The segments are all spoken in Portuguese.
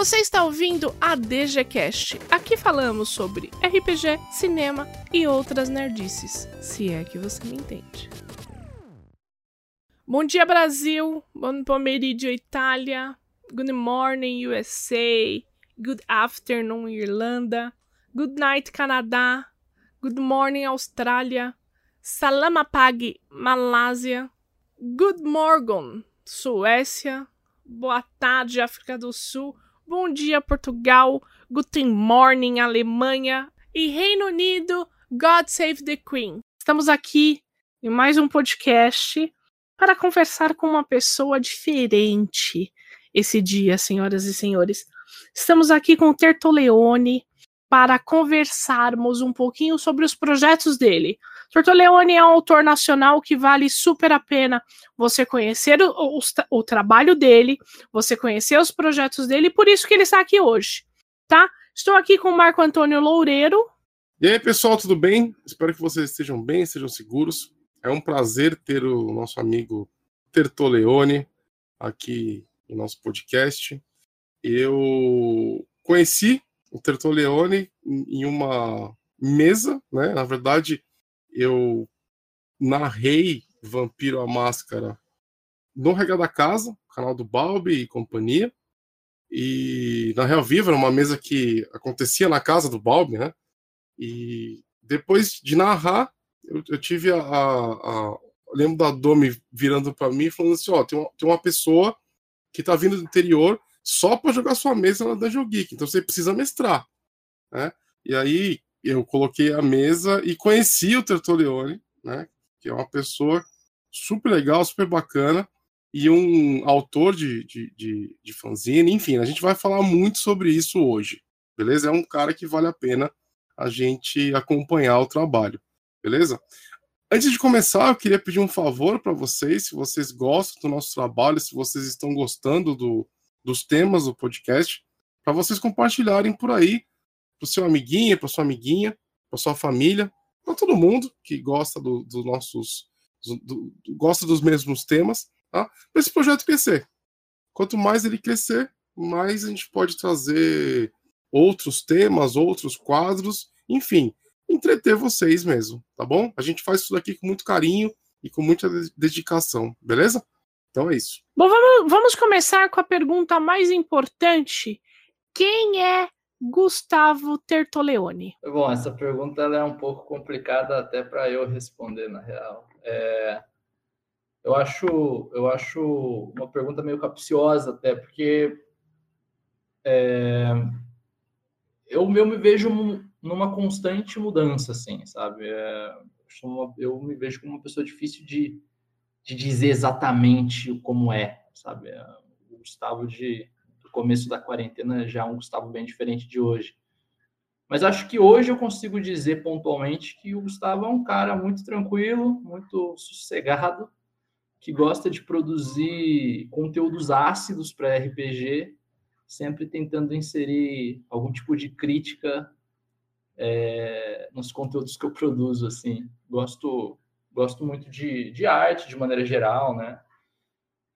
Você está ouvindo a DGCast. Aqui falamos sobre RPG, cinema e outras nerdices, se é que você me entende. Bom dia, Brasil. Bom pomeriggio, Itália. Good morning, USA. Good afternoon, Irlanda. Good night, Canadá. Good morning, Austrália. Salamapag, Malásia. Good morning, Suécia. Boa tarde, África do Sul. Bom dia, Portugal. Guten morning, Alemanha. E Reino Unido, God Save the Queen. Estamos aqui em mais um podcast para conversar com uma pessoa diferente esse dia, senhoras e senhores. Estamos aqui com o Tertoleone para conversarmos um pouquinho sobre os projetos dele. Tertoleone é um autor nacional que vale super a pena você conhecer o, o, o, trabalho dele, você conhecer os projetos dele, por isso que ele está aqui hoje, tá? Estou aqui com o Marco Antônio Loureiro. E aí, pessoal, tudo bem? Espero que vocês estejam bem, estejam seguros. É um prazer ter o nosso amigo Tertoleone aqui no nosso podcast. Eu conheci o Tertoleone em uma mesa, né? Na verdade, eu narrei Vampiro a Máscara no Rega da Casa, canal do Balbi e companhia. E na Real Viva, era uma mesa que acontecia na casa do Balbi, né? E depois de narrar, eu, eu tive a, a, a, lembro da Domi virando para mim e falando assim: ó, tem uma, tem uma pessoa que tá vindo do interior só para jogar sua mesa na Dungeon Geek, então você precisa mestrar, né? E aí eu coloquei a mesa e conheci o Tertolione, né? Que é uma pessoa super legal, super bacana e um autor de, de, de, de fanzine. Enfim, a gente vai falar muito sobre isso hoje, beleza? É um cara que vale a pena a gente acompanhar o trabalho, beleza? Antes de começar, eu queria pedir um favor para vocês, se vocês gostam do nosso trabalho, se vocês estão gostando do, dos temas do podcast, para vocês compartilharem por aí para o seu amiguinho, para sua amiguinha, para sua família, para todo mundo que gosta dos do nossos, do, do, gosta dos mesmos temas, tá? Para esse projeto crescer. Quanto mais ele crescer, mais a gente pode trazer outros temas, outros quadros, enfim, entreter vocês mesmo, tá bom? A gente faz isso daqui com muito carinho e com muita dedicação, beleza? Então é isso. Bom, vamos, vamos começar com a pergunta mais importante. Quem é Gustavo Tertoleone? Bom, essa pergunta é um pouco complicada até para eu responder, na real. É, eu, acho, eu acho uma pergunta meio capciosa até, porque é, eu, eu me vejo numa constante mudança, assim, sabe? É, eu me vejo como uma pessoa difícil de, de dizer exatamente como é, sabe? É, o Gustavo de começo da quarentena já é um Gustavo bem diferente de hoje. Mas acho que hoje eu consigo dizer pontualmente que o Gustavo é um cara muito tranquilo, muito sossegado, que gosta de produzir conteúdos ácidos para RPG, sempre tentando inserir algum tipo de crítica é, nos conteúdos que eu produzo. Assim, gosto gosto muito de, de arte de maneira geral, né?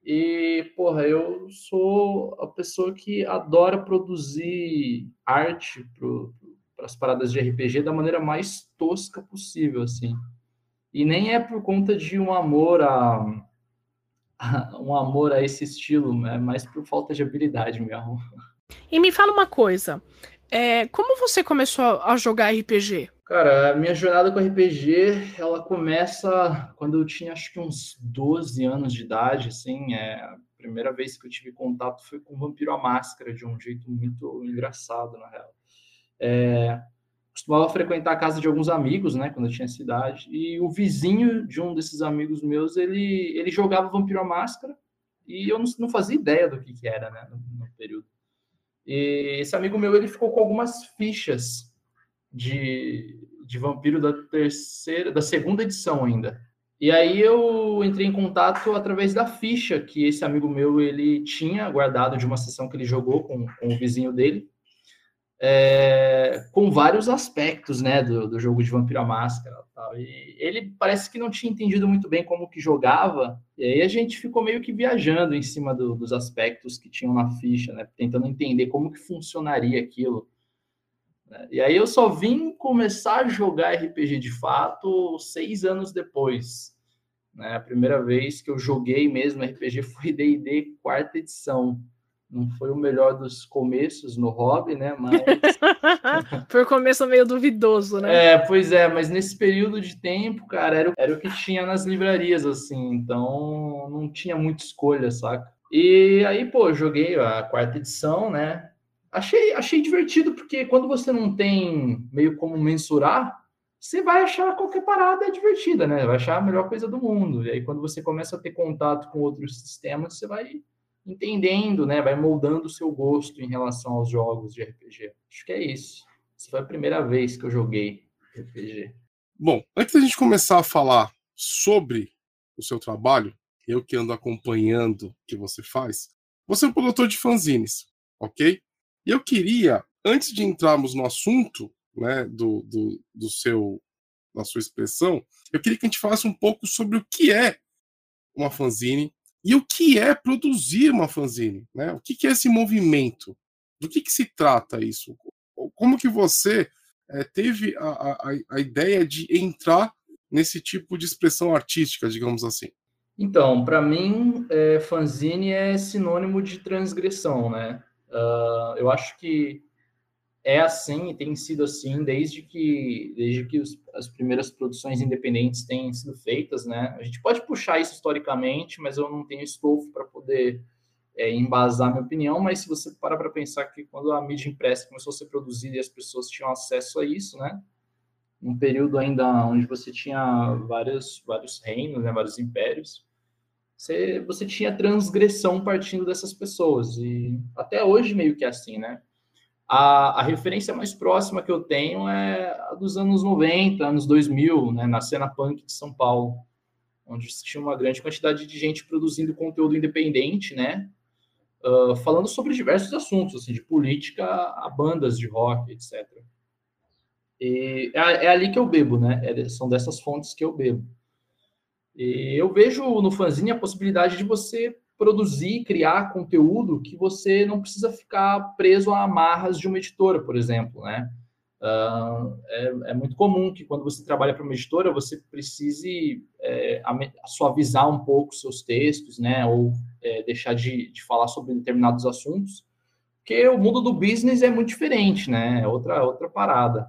E, porra, eu sou a pessoa que adora produzir arte para as paradas de RPG da maneira mais tosca possível, assim. E nem é por conta de um amor a, a um amor a esse estilo, é mais por falta de habilidade mesmo. E me fala uma coisa, é, como você começou a jogar RPG? Cara, a minha jornada com RPG, ela começa quando eu tinha acho que uns 12 anos de idade, assim, é, a primeira vez que eu tive contato foi com Vampiro à Máscara, de um jeito muito engraçado, na real. É, costumava frequentar a casa de alguns amigos, né, quando eu tinha cidade, e o vizinho de um desses amigos meus, ele, ele jogava Vampiro à Máscara, e eu não, não fazia ideia do que, que era, né, no, no período. E esse amigo meu, ele ficou com algumas fichas de, de Vampiro da terceira, da segunda edição ainda. E aí eu entrei em contato através da ficha que esse amigo meu ele tinha guardado de uma sessão que ele jogou com, com o vizinho dele. é, com vários aspectos, né, do, do jogo de Vampiro Máscara. Tal. E ele parece que não tinha entendido muito bem como que jogava, e aí a gente ficou meio que viajando em cima do, dos aspectos que tinham na ficha, né, tentando entender como que funcionaria aquilo. Né. E aí eu só vim começar a jogar RPG de fato seis anos depois. Né? A primeira vez que eu joguei mesmo RPG foi D&D quarta edição não foi o melhor dos começos no hobby, né? Mas. foi um começo meio duvidoso, né? É, pois é, mas nesse período de tempo, cara, era, era o que tinha nas livrarias, assim, então não tinha muita escolha, saca? E aí, pô, joguei a quarta edição, né? Achei, achei divertido, porque quando você não tem meio como mensurar, você vai achar qualquer parada divertida, né? Vai achar a melhor coisa do mundo. E aí, quando você começa a ter contato com outros sistemas, você vai entendendo, né? Vai moldando o seu gosto em relação aos jogos de RPG. Acho que é isso. Essa foi a primeira vez que eu joguei RPG. Bom, antes da gente começar a falar sobre o seu trabalho, eu que ando acompanhando o que você faz, você é um produtor de fanzines, ok? E eu queria, antes de entrarmos no assunto, né, do, do, do seu, da sua expressão, eu queria que a gente falasse um pouco sobre o que é uma fanzine, e o que é produzir uma fanzine? Né? O que, é esse movimento? Do que, que se trata isso? Como que você é, teve a, a, a ideia de entrar nesse tipo de expressão artística, digamos assim? Então, para mim, é, fanzine é sinônimo de transgressão, né? Uh, eu acho que é assim e tem sido assim desde que desde que os, as primeiras produções independentes têm sido feitas, né? A gente pode puxar isso historicamente, mas eu não tenho estofo para poder é, embasar minha opinião. Mas se você para para pensar que quando a mídia impressa começou a ser produzida e as pessoas tinham acesso a isso, né? Um período ainda onde você tinha vários vários reinos, né? Vários impérios. Você, você tinha transgressão partindo dessas pessoas e até hoje meio que é assim, né? A, a, referência mais próxima que eu tenho é a dos anos 90, anos 2000, né, na cena punk de São Paulo, onde tinha uma grande quantidade de gente produzindo conteúdo independente, né, uh, falando sobre diversos assuntos, assim, de política a bandas de rock, etc. E é, é ali que eu bebo, né, é, são dessas fontes que eu bebo. E eu vejo no fanzine a possibilidade de você produzir, criar conteúdo que você não precisa ficar preso a amarras de uma editora, por exemplo, né? Uh, é, é, muito comum que quando você trabalha para uma editora você precise é, suavizar um pouco seus textos, né? Ou é, deixar de, de, falar sobre determinados assuntos, porque o mundo do business é muito diferente, né? É outra outra parada.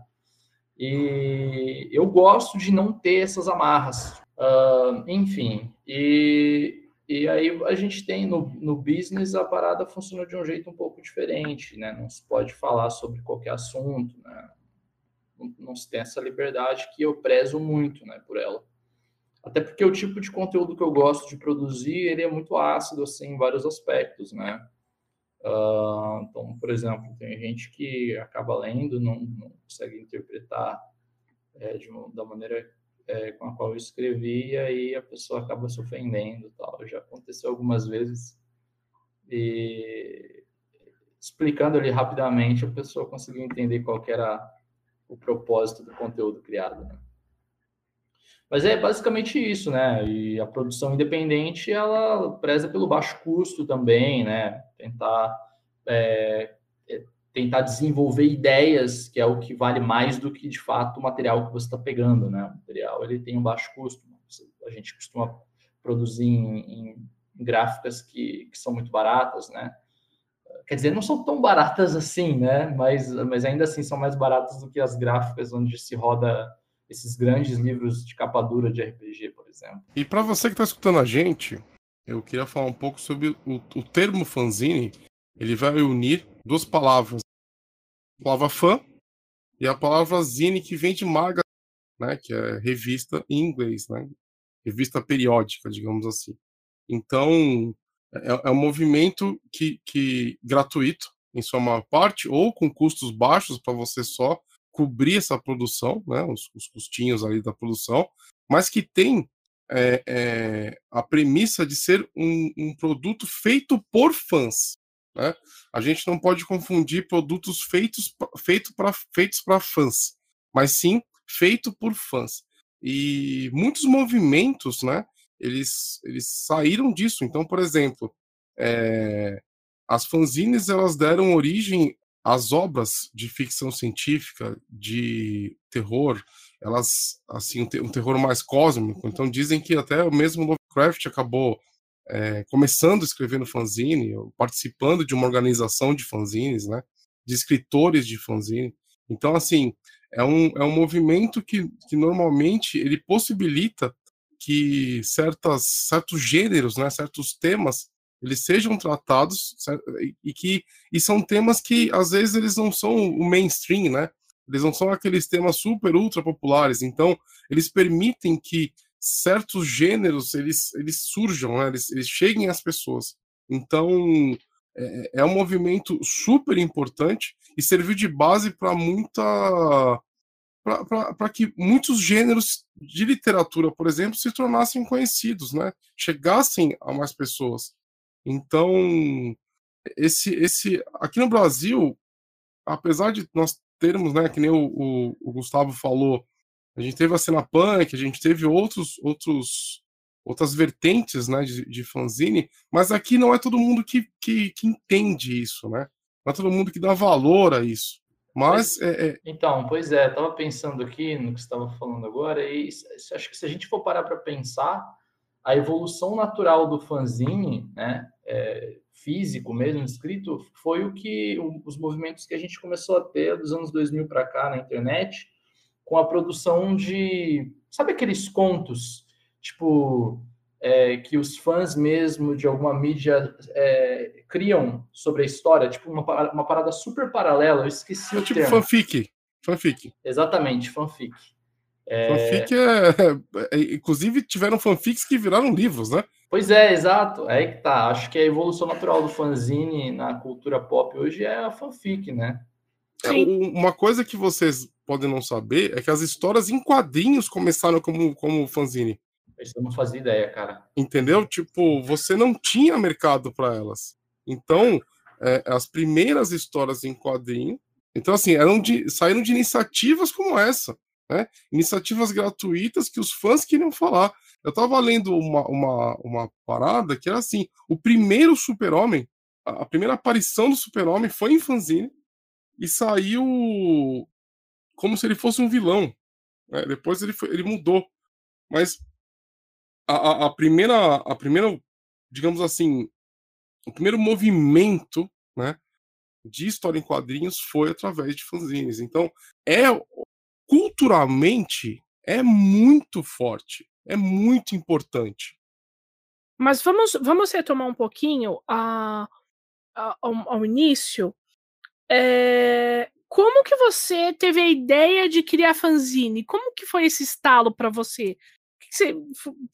E eu gosto de não ter essas amarras. Uh, enfim, e e aí a gente tem no, no business a parada funciona de um jeito um pouco diferente, né? Não se pode falar sobre qualquer assunto, né? Não, não se tem essa liberdade que eu prezo muito, né, por ela. Até porque o tipo de conteúdo que eu gosto de produzir, ele é muito ácido, assim, em vários aspectos, né? Uh, então, por exemplo, tem gente que acaba lendo, não, não consegue interpretar é, de da maneira é, com a qual eu escrevi, e aí a pessoa acaba se ofendendo tal. Já aconteceu algumas vezes. E explicando ali rapidamente, a pessoa conseguiu entender qual era o propósito do conteúdo criado. Né? Mas é basicamente isso, né? E a produção independente, ela preza pelo baixo custo também, né? Tentar é, tentar desenvolver ideias, que é o que vale mais do que de fato o material que você está pegando, né? O material ele tem um baixo custo. A gente costuma produzir em, em gráficas que, que, são muito baratas, né? Quer dizer, não são tão baratas assim, né? Mas, mas ainda assim são mais baratas do que as gráficas onde se roda esses grandes livros de capa dura de RPG, por exemplo. E para você que está escutando a gente, eu queria falar um pouco sobre o, o termo fanzine. Ele vai unir duas palavras a palavra fã e a palavra zine, que vem de maga, né, que é revista em inglês, né, revista periódica, digamos assim. Então, é, é um movimento que, que gratuito, em sua maior parte, ou com custos baixos para você só cobrir essa produção, né, os, os, custinhos ali da produção, mas que tem é, é, a premissa de ser um, um produto feito por fãs. Né? A gente não pode confundir produtos feitos, feito pra, feitos para fãs, mas sim feito por fãs. E muitos movimentos, né, eles, eles saíram disso. Então, por exemplo, é, as fanzines elas deram origem às obras de ficção científica, de terror, elas assim um terror mais cósmico. Então dizem que até o mesmo Lovecraft acabou é, começando a escrever no fanzine, participando de uma organização de fanzines, né, de escritores de fanzine. Então assim é um, é um movimento que, que normalmente ele possibilita que certas, certos gêneros, né, certos temas, eles sejam tratados e que e são temas que às vezes eles não são o mainstream, né? Eles não são aqueles temas super ultra populares. Então eles permitem que certos gêneros eles, eles surjam, né? eles, eles cheguem às pessoas. Então é, é um movimento super importante e serviu de base para muita para que muitos gêneros de literatura, por exemplo, se tornassem conhecidos, né? chegassem a mais pessoas. Então, esse, esse aqui no Brasil, apesar de nós termos, né, que nem o, o, o Gustavo falou, a gente teve a cena punk, a gente teve outros, outros, outras vertentes né, de, de fanzine, mas aqui não é todo mundo que, que, que entende isso, né? Não é todo mundo que dá valor a isso. Mas. É, é... Então, pois é, estava pensando aqui no que você estava falando agora, e acho que se a gente for parar para pensar, a evolução natural do fanzine, né, é, físico mesmo, escrito, foi o que os movimentos que a gente começou a ter dos anos 2000 para cá na internet, com a produção de. Sabe aqueles contos? Tipo, é, que os fãs mesmo de alguma mídia é, criam sobre a história, tipo uma, uma parada super paralela, eu esqueci é o tipo termo. fanfic. Fanfic. Exatamente, fanfic. É... Fanfic é, é, Inclusive, tiveram fanfics que viraram livros, né? Pois é, exato. É aí que tá. Acho que a evolução natural do fanzine na cultura pop hoje é a fanfic, né? É, uma coisa que vocês podem não saber é que as histórias em quadrinhos começaram como, como fanzine. Eu não fazia ideia, cara. Entendeu? Tipo, você não tinha mercado para elas. Então, é, as primeiras histórias em quadrinho, então assim, eram de, saíram de iniciativas como essa, né? Iniciativas gratuitas que os fãs queriam falar. Eu tava lendo uma, uma, uma parada que era assim: o primeiro super-homem, a primeira aparição do super-homem foi em fanzine e saiu como se ele fosse um vilão. Né? Depois ele, foi, ele mudou. Mas a, a, primeira, a primeira, digamos assim, o primeiro movimento, né, de história em quadrinhos foi através de fanzines. Então, é culturalmente é muito forte, é muito importante. Mas vamos, vamos retomar um pouquinho a, a ao, ao, início. É, como que você teve a ideia de criar fanzine? Como que foi esse estalo para você?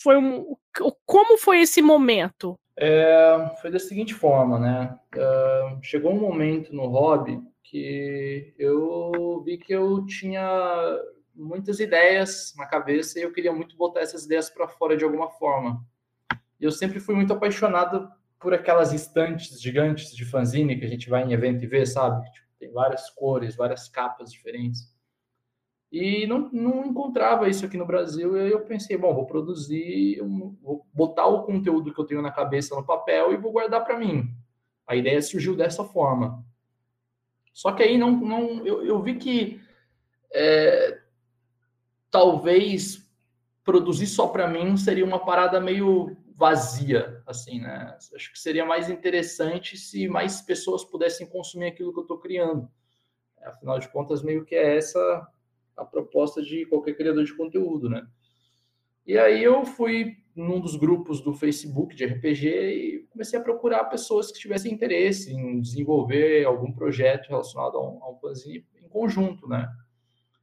foi um, como foi esse momento? É, foi da seguinte forma, né? Uh, chegou um momento no hobby que eu vi que eu tinha muitas ideias na cabeça e eu queria muito botar essas ideias para fora de alguma forma. E eu sempre fui muito apaixonado por aquelas estantes gigantes de fanzine que a gente vai em evento e vê, sabe? Tipo, tem várias cores, várias capas diferentes. E não, não encontrava isso aqui no Brasil. E aí eu pensei, bom, vou produzir, vou botar o conteúdo que eu tenho na cabeça no papel e vou guardar para mim. A ideia surgiu dessa forma. Só que aí não, não eu, eu vi que é, talvez produzir só para mim seria uma parada meio vazia, assim, né? Acho que seria mais interessante se mais pessoas pudessem consumir aquilo que eu estou criando. Afinal de contas, meio que é essa a proposta de qualquer criador de conteúdo, né? E aí eu fui num dos grupos do Facebook de RPG e comecei a procurar pessoas que tivessem interesse em desenvolver algum projeto relacionado a um, a um fanzine em conjunto, né?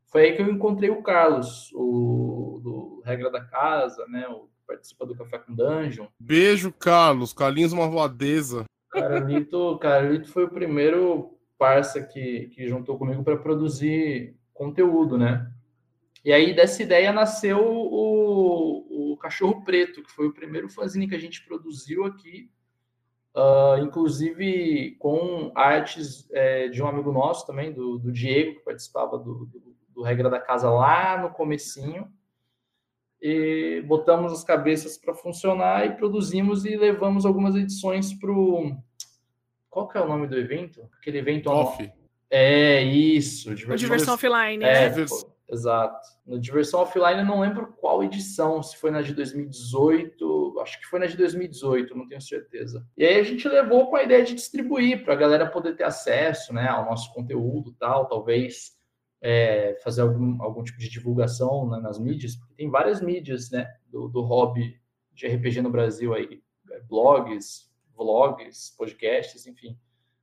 Foi aí que eu encontrei o Carlos, o do Regra da Casa, né? O participa do Café com Dungeon. Beijo, Carlos. Carlinhos uma voadeza. Carlito, Carlito foi o primeiro parça que, que juntou comigo para produzir conteúdo, né? E aí dessa ideia nasceu o, o Cachorro Preto, que foi o primeiro fanzine que a gente produziu aqui uh, inclusive com artes é, de um amigo nosso também, do, do Diego, que participava do, do, do, Regra da Casa lá no comecinho. E botamos as cabeças para funcionar e produzimos e levamos algumas edições para o... Qual que é o nome do evento? Aquele evento... Off. É, isso. Diversão, diversão offline. É, né? Exato. No Diversão Offline eu não lembro qual edição, se foi na de 2018, acho que foi na de 2018, não tenho certeza. E aí a gente levou com a ideia de distribuir para a galera poder ter acesso né, ao nosso conteúdo tal, talvez é, fazer algum, algum tipo de divulgação né, nas mídias, porque tem várias mídias né, do, do hobby de RPG no Brasil aí, é, blogs, vlogs, podcasts, enfim.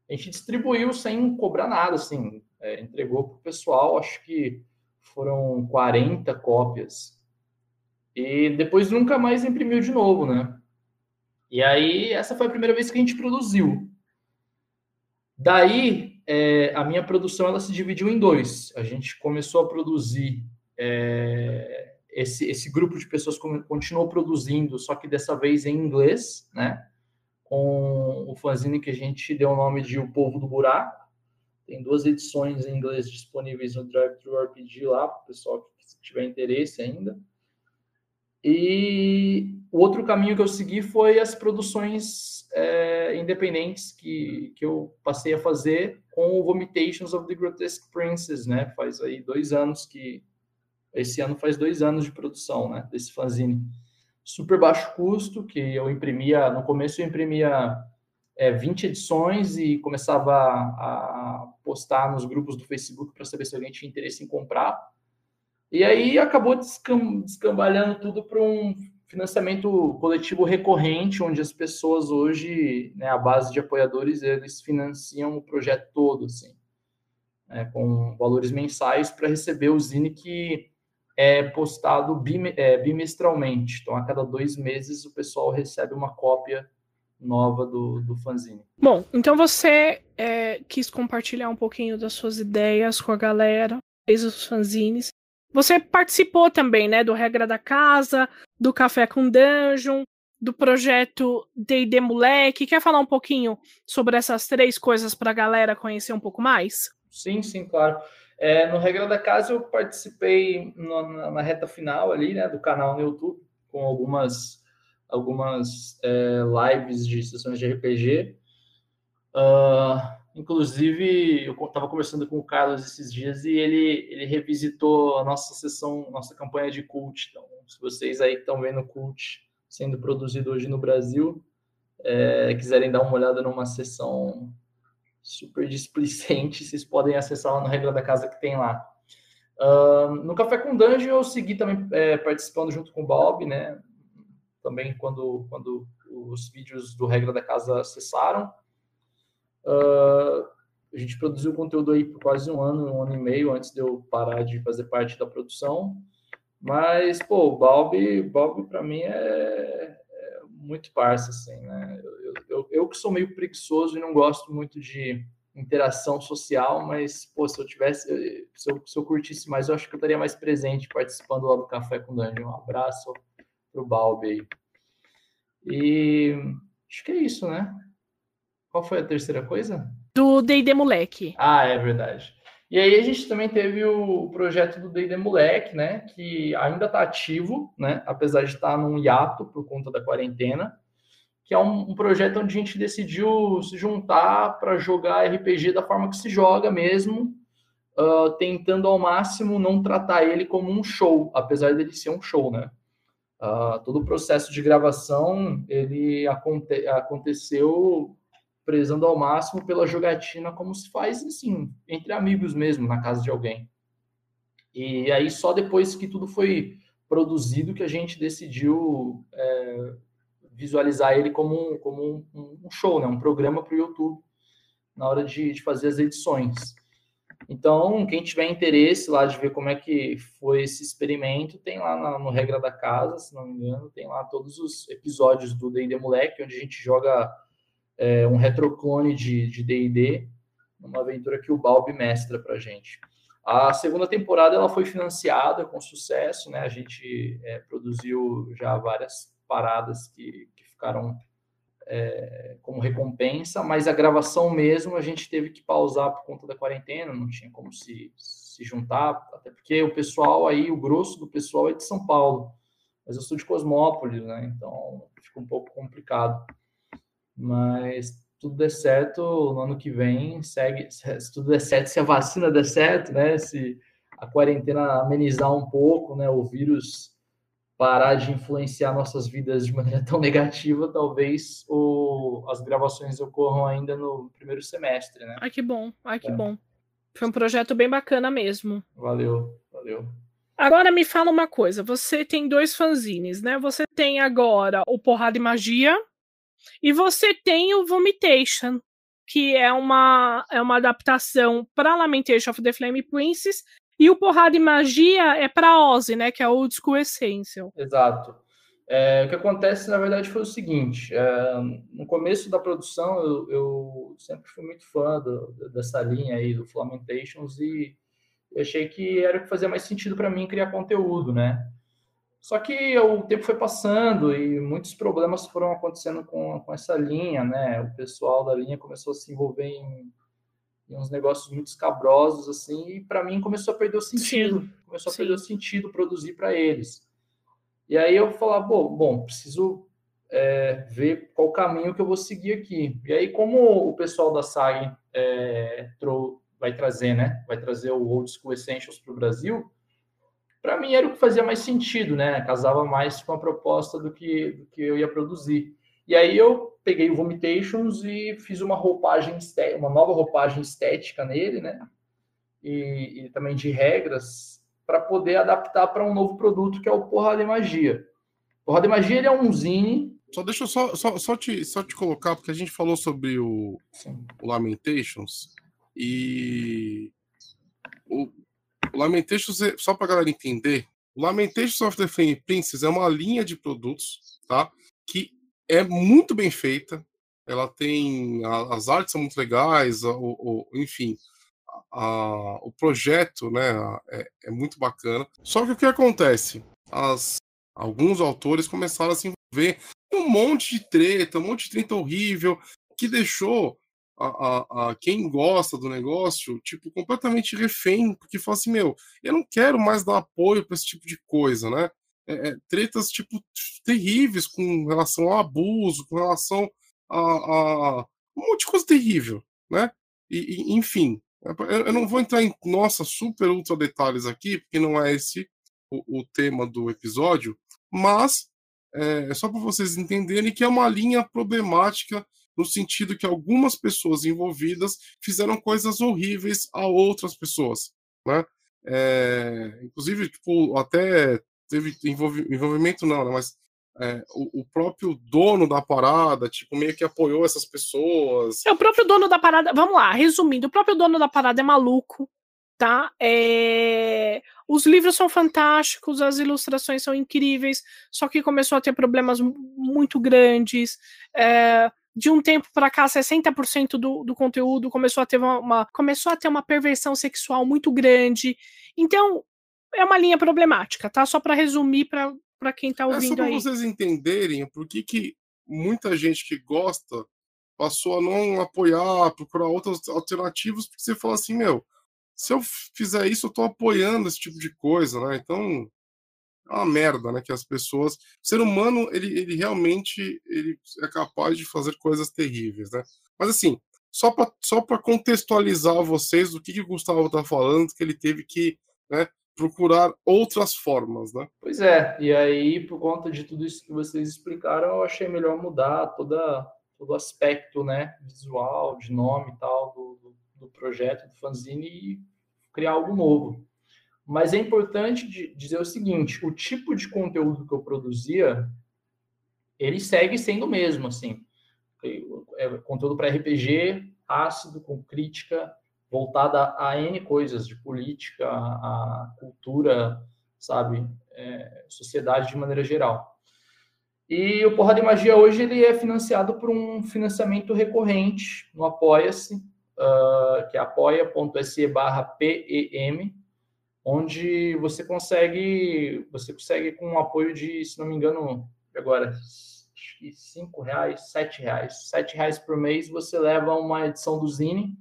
A gente distribuiu sem cobrar nada, assim, é, entregou para o pessoal, acho que foram 40 cópias. E depois nunca mais imprimiu de novo, né? E aí, essa foi a primeira vez que a gente produziu. Daí, é, a minha produção ela se dividiu em dois. A gente começou a produzir, é, esse, esse grupo de pessoas continuou produzindo, só que dessa vez em inglês, né? Com o fanzine que a gente deu o nome de O Povo do Buraco. Tem duas edições em inglês disponíveis no Drive Thru RPG lá, para o pessoal que tiver interesse ainda. E o outro caminho que eu segui foi as produções é, independentes que, que eu passei a fazer com o Vomitations of the Grotesque Princess, né? Faz aí dois anos que... Esse ano faz dois anos de produção, né? Desse fanzine. Super baixo custo, que eu imprimia... No começo eu imprimia é, 20 edições e começava a, a postar nos grupos do Facebook para saber se alguém tinha interesse em comprar. E aí acabou descam, descambalhando tudo para um financiamento coletivo recorrente, onde as pessoas hoje, né, a base de apoiadores, eles financiam o projeto todo, assim, né, com valores mensais para receber o Zine que é postado é, bimestralmente. Então, a cada dois meses, o pessoal recebe uma cópia nova do, do fanzine. Bom, então você é, quis compartilhar um pouquinho das suas ideias com a galera, fez os fanzines. Você participou também, né, do Regra da Casa, do Café com Dungeon, do projeto D&D Moleque. Quer falar um pouquinho sobre essas três coisas para a galera conhecer um pouco mais? Sim, sim, claro. É, no Regra da Casa eu participei no, na, na, reta final ali, né, do canal no YouTube, com algumas algumas é, lives de sessões de RPG. Uh, inclusive, eu estava conversando com o Carlos esses dias e ele, ele revisitou a nossa sessão, nossa campanha de cult. Então, se vocês aí estão vendo cult sendo produzido hoje no Brasil, é, quiserem dar uma olhada numa sessão super displicente, vocês podem acessar lá no Regra da Casa que tem lá. Uh, no Café com Dungeon eu segui também é, participando junto com o Bob, né? também quando, quando os vídeos do Regra da Casa cessaram. Uh, a gente produziu conteúdo aí por quase um ano, um ano e meio antes de eu parar de fazer parte da produção. Mas, pô, o Balbi, Balbi para mim é, é, muito parça, assim, né? Eu, eu, eu, que sou meio preguiçoso e não gosto muito de interação social, mas, pô, se eu tivesse, se eu, se eu curtisse mais, eu acho que eu estaria mais presente participando lá do Café com Dungeon. Um abraço pro Balbi aí. E acho que é isso, né? Qual foi a terceira coisa? Do D&D Moleque. Ah, é verdade. E aí a gente também teve o projeto do D&D Moleque, né? Que ainda está ativo, né? Apesar de estar tá num hiato por conta da quarentena. Que é um, um projeto onde a gente decidiu se juntar para jogar RPG da forma que se joga mesmo, uh, tentando ao máximo não tratar ele como um show, apesar dele ser um show, né? Uh, todo o processo de gravação ele aconte aconteceu prezando ao máximo pela jogatina como se faz assim entre amigos mesmo na casa de alguém. E aí só depois que tudo foi produzido que a gente decidiu é, visualizar ele como um, como um, um show né? Um programa para o YouTube na hora de, de fazer as edições. Então, quem tiver interesse lá de ver como é que foi esse experimento, tem lá no Regra da Casa, se não me engano, tem lá todos os episódios do D&D Moleque, onde a gente joga é, um retroclone de D&D, uma aventura que o Balbi mestra pra gente. A segunda temporada ela foi financiada com sucesso, né? A gente é, produziu já várias paradas que, que ficaram é, como recompensa, mas a gravação mesmo a gente teve que pausar por conta da quarentena, não tinha como se, se juntar, até porque o pessoal aí, o grosso do pessoal é de São Paulo, mas eu sou de Cosmópolis, né? Então fica um pouco complicado. Mas tudo der certo, no ano que vem segue, se tudo der certo, se a vacina der certo, né? Se a quarentena amenizar um pouco, né? O vírus parar de influenciar nossas vidas de maneira tão negativa, talvez o, as gravações ocorram ainda no primeiro semestre, né? Ai, que bom, ai, que é. bom. Foi um projeto bem bacana mesmo. Valeu, valeu. Agora me fala uma coisa, você tem dois fanzines, né? Você tem agora o Porrada e Magia e você tem o Vomitation, que é uma, é uma adaptação para Lamentation of the Flame Princess e o Porrada e Magia é para Ozzy, né? Que é o Old School Essential. Exato. É, o que acontece, na verdade, foi o seguinte: é, no começo da produção, eu, eu sempre fui muito fã do, dessa linha aí do Flamentations e achei que era o que fazia mais sentido para mim criar conteúdo, né? Só que o tempo foi passando e muitos problemas foram acontecendo com, com essa linha, né? O pessoal da linha começou a se envolver em e uns negócios muito escabrosos, assim, e para mim começou a perder o sentido. Sim. Começou a Sim. perder o sentido produzir para eles. E aí eu falar, bom, bom preciso é, ver qual caminho que eu vou seguir aqui. E aí, como o pessoal da SAG é, vai trazer, né? Vai trazer o Old School Essentials para o Brasil, para mim era o que fazia mais sentido, né? Casava mais com a proposta do que, do que eu ia produzir. E aí eu peguei o Vomitations e fiz uma roupagem, uma nova roupagem estética nele, né? E, e também de regras para poder adaptar para um novo produto que é o Porrada de Magia. Porrada de Magia ele é um zine. Só deixa eu só, só, só, te, só te colocar, porque a gente falou sobre o, o Lamentations e o, o Lamentations, é, só para a galera entender, o Lamentations of the Princess é uma linha de produtos, tá? Que é muito bem feita. Ela tem. A, as artes são muito legais, o, o enfim. A, o projeto né, é, é, muito bacana. Só que o que acontece? As, alguns autores começaram a se envolver um monte de treta, um monte de treta horrível, que deixou a, a, a, quem gosta do negócio, tipo, completamente refém, porque fala assim, meu, eu não quero mais dar apoio para esse tipo de coisa, né? é, é tretas tipo terríveis com relação ao abuso, com relação a, a um monte de coisa terrível, né? E, e enfim, eu, eu, não vou entrar em nossa super ultra detalhes aqui, porque não é esse o, o tema do episódio, mas é, é só para vocês entenderem que é uma linha problemática no sentido que algumas pessoas envolvidas fizeram coisas horríveis a outras pessoas, né? É, inclusive, tipo, até teve envolvimento não, né, mas é, o, o, próprio dono da parada, tipo, meio que apoiou essas pessoas. É, o próprio dono da parada, vamos lá, resumindo, o próprio dono da parada é maluco, tá? É... Os livros são fantásticos, as ilustrações são incríveis, só que começou a ter problemas muito grandes. É... De um tempo para cá, 60% do, do conteúdo começou a ter uma, uma, começou a ter uma perversão sexual muito grande. Então, é uma linha problemática, tá? Só para resumir para quem está ouvindo é só pra aí. vocês entenderem por que, que muita gente que gosta passou a não apoiar, procurar outras alternativas, porque você fala assim, meu, se eu fizer isso, eu estou apoiando esse tipo de coisa, né? Então, uma merda, né? Que as pessoas... O ser humano, ele, ele realmente ele é capaz de fazer coisas terríveis, né? Mas assim, só para só contextualizar vocês do que, que o Gustavo está falando, que ele teve que né, procurar outras formas, né? Pois é, e aí, por conta de tudo isso que vocês explicaram, eu achei melhor mudar toda, todo o aspecto né, visual, de nome e tal, do, do, do projeto, do fanzine, e criar algo novo. Mas é importante dizer o seguinte, o tipo de conteúdo que eu produzia, ele segue sendo o mesmo, assim. É conteúdo para RPG, ácido, com crítica, voltada a N coisas, de política, a, cultura, sabe, é, sociedade de maneira geral. E o Porra de Magia hoje ele é financiado por um financiamento recorrente no Apoia-se, uh, que é apoia.se barra PEM, onde você consegue, você consegue com um apoio de, se não me engano, agora, acho que cinco reais, sete reais. Sete reais por mês você leva uma edição do Zine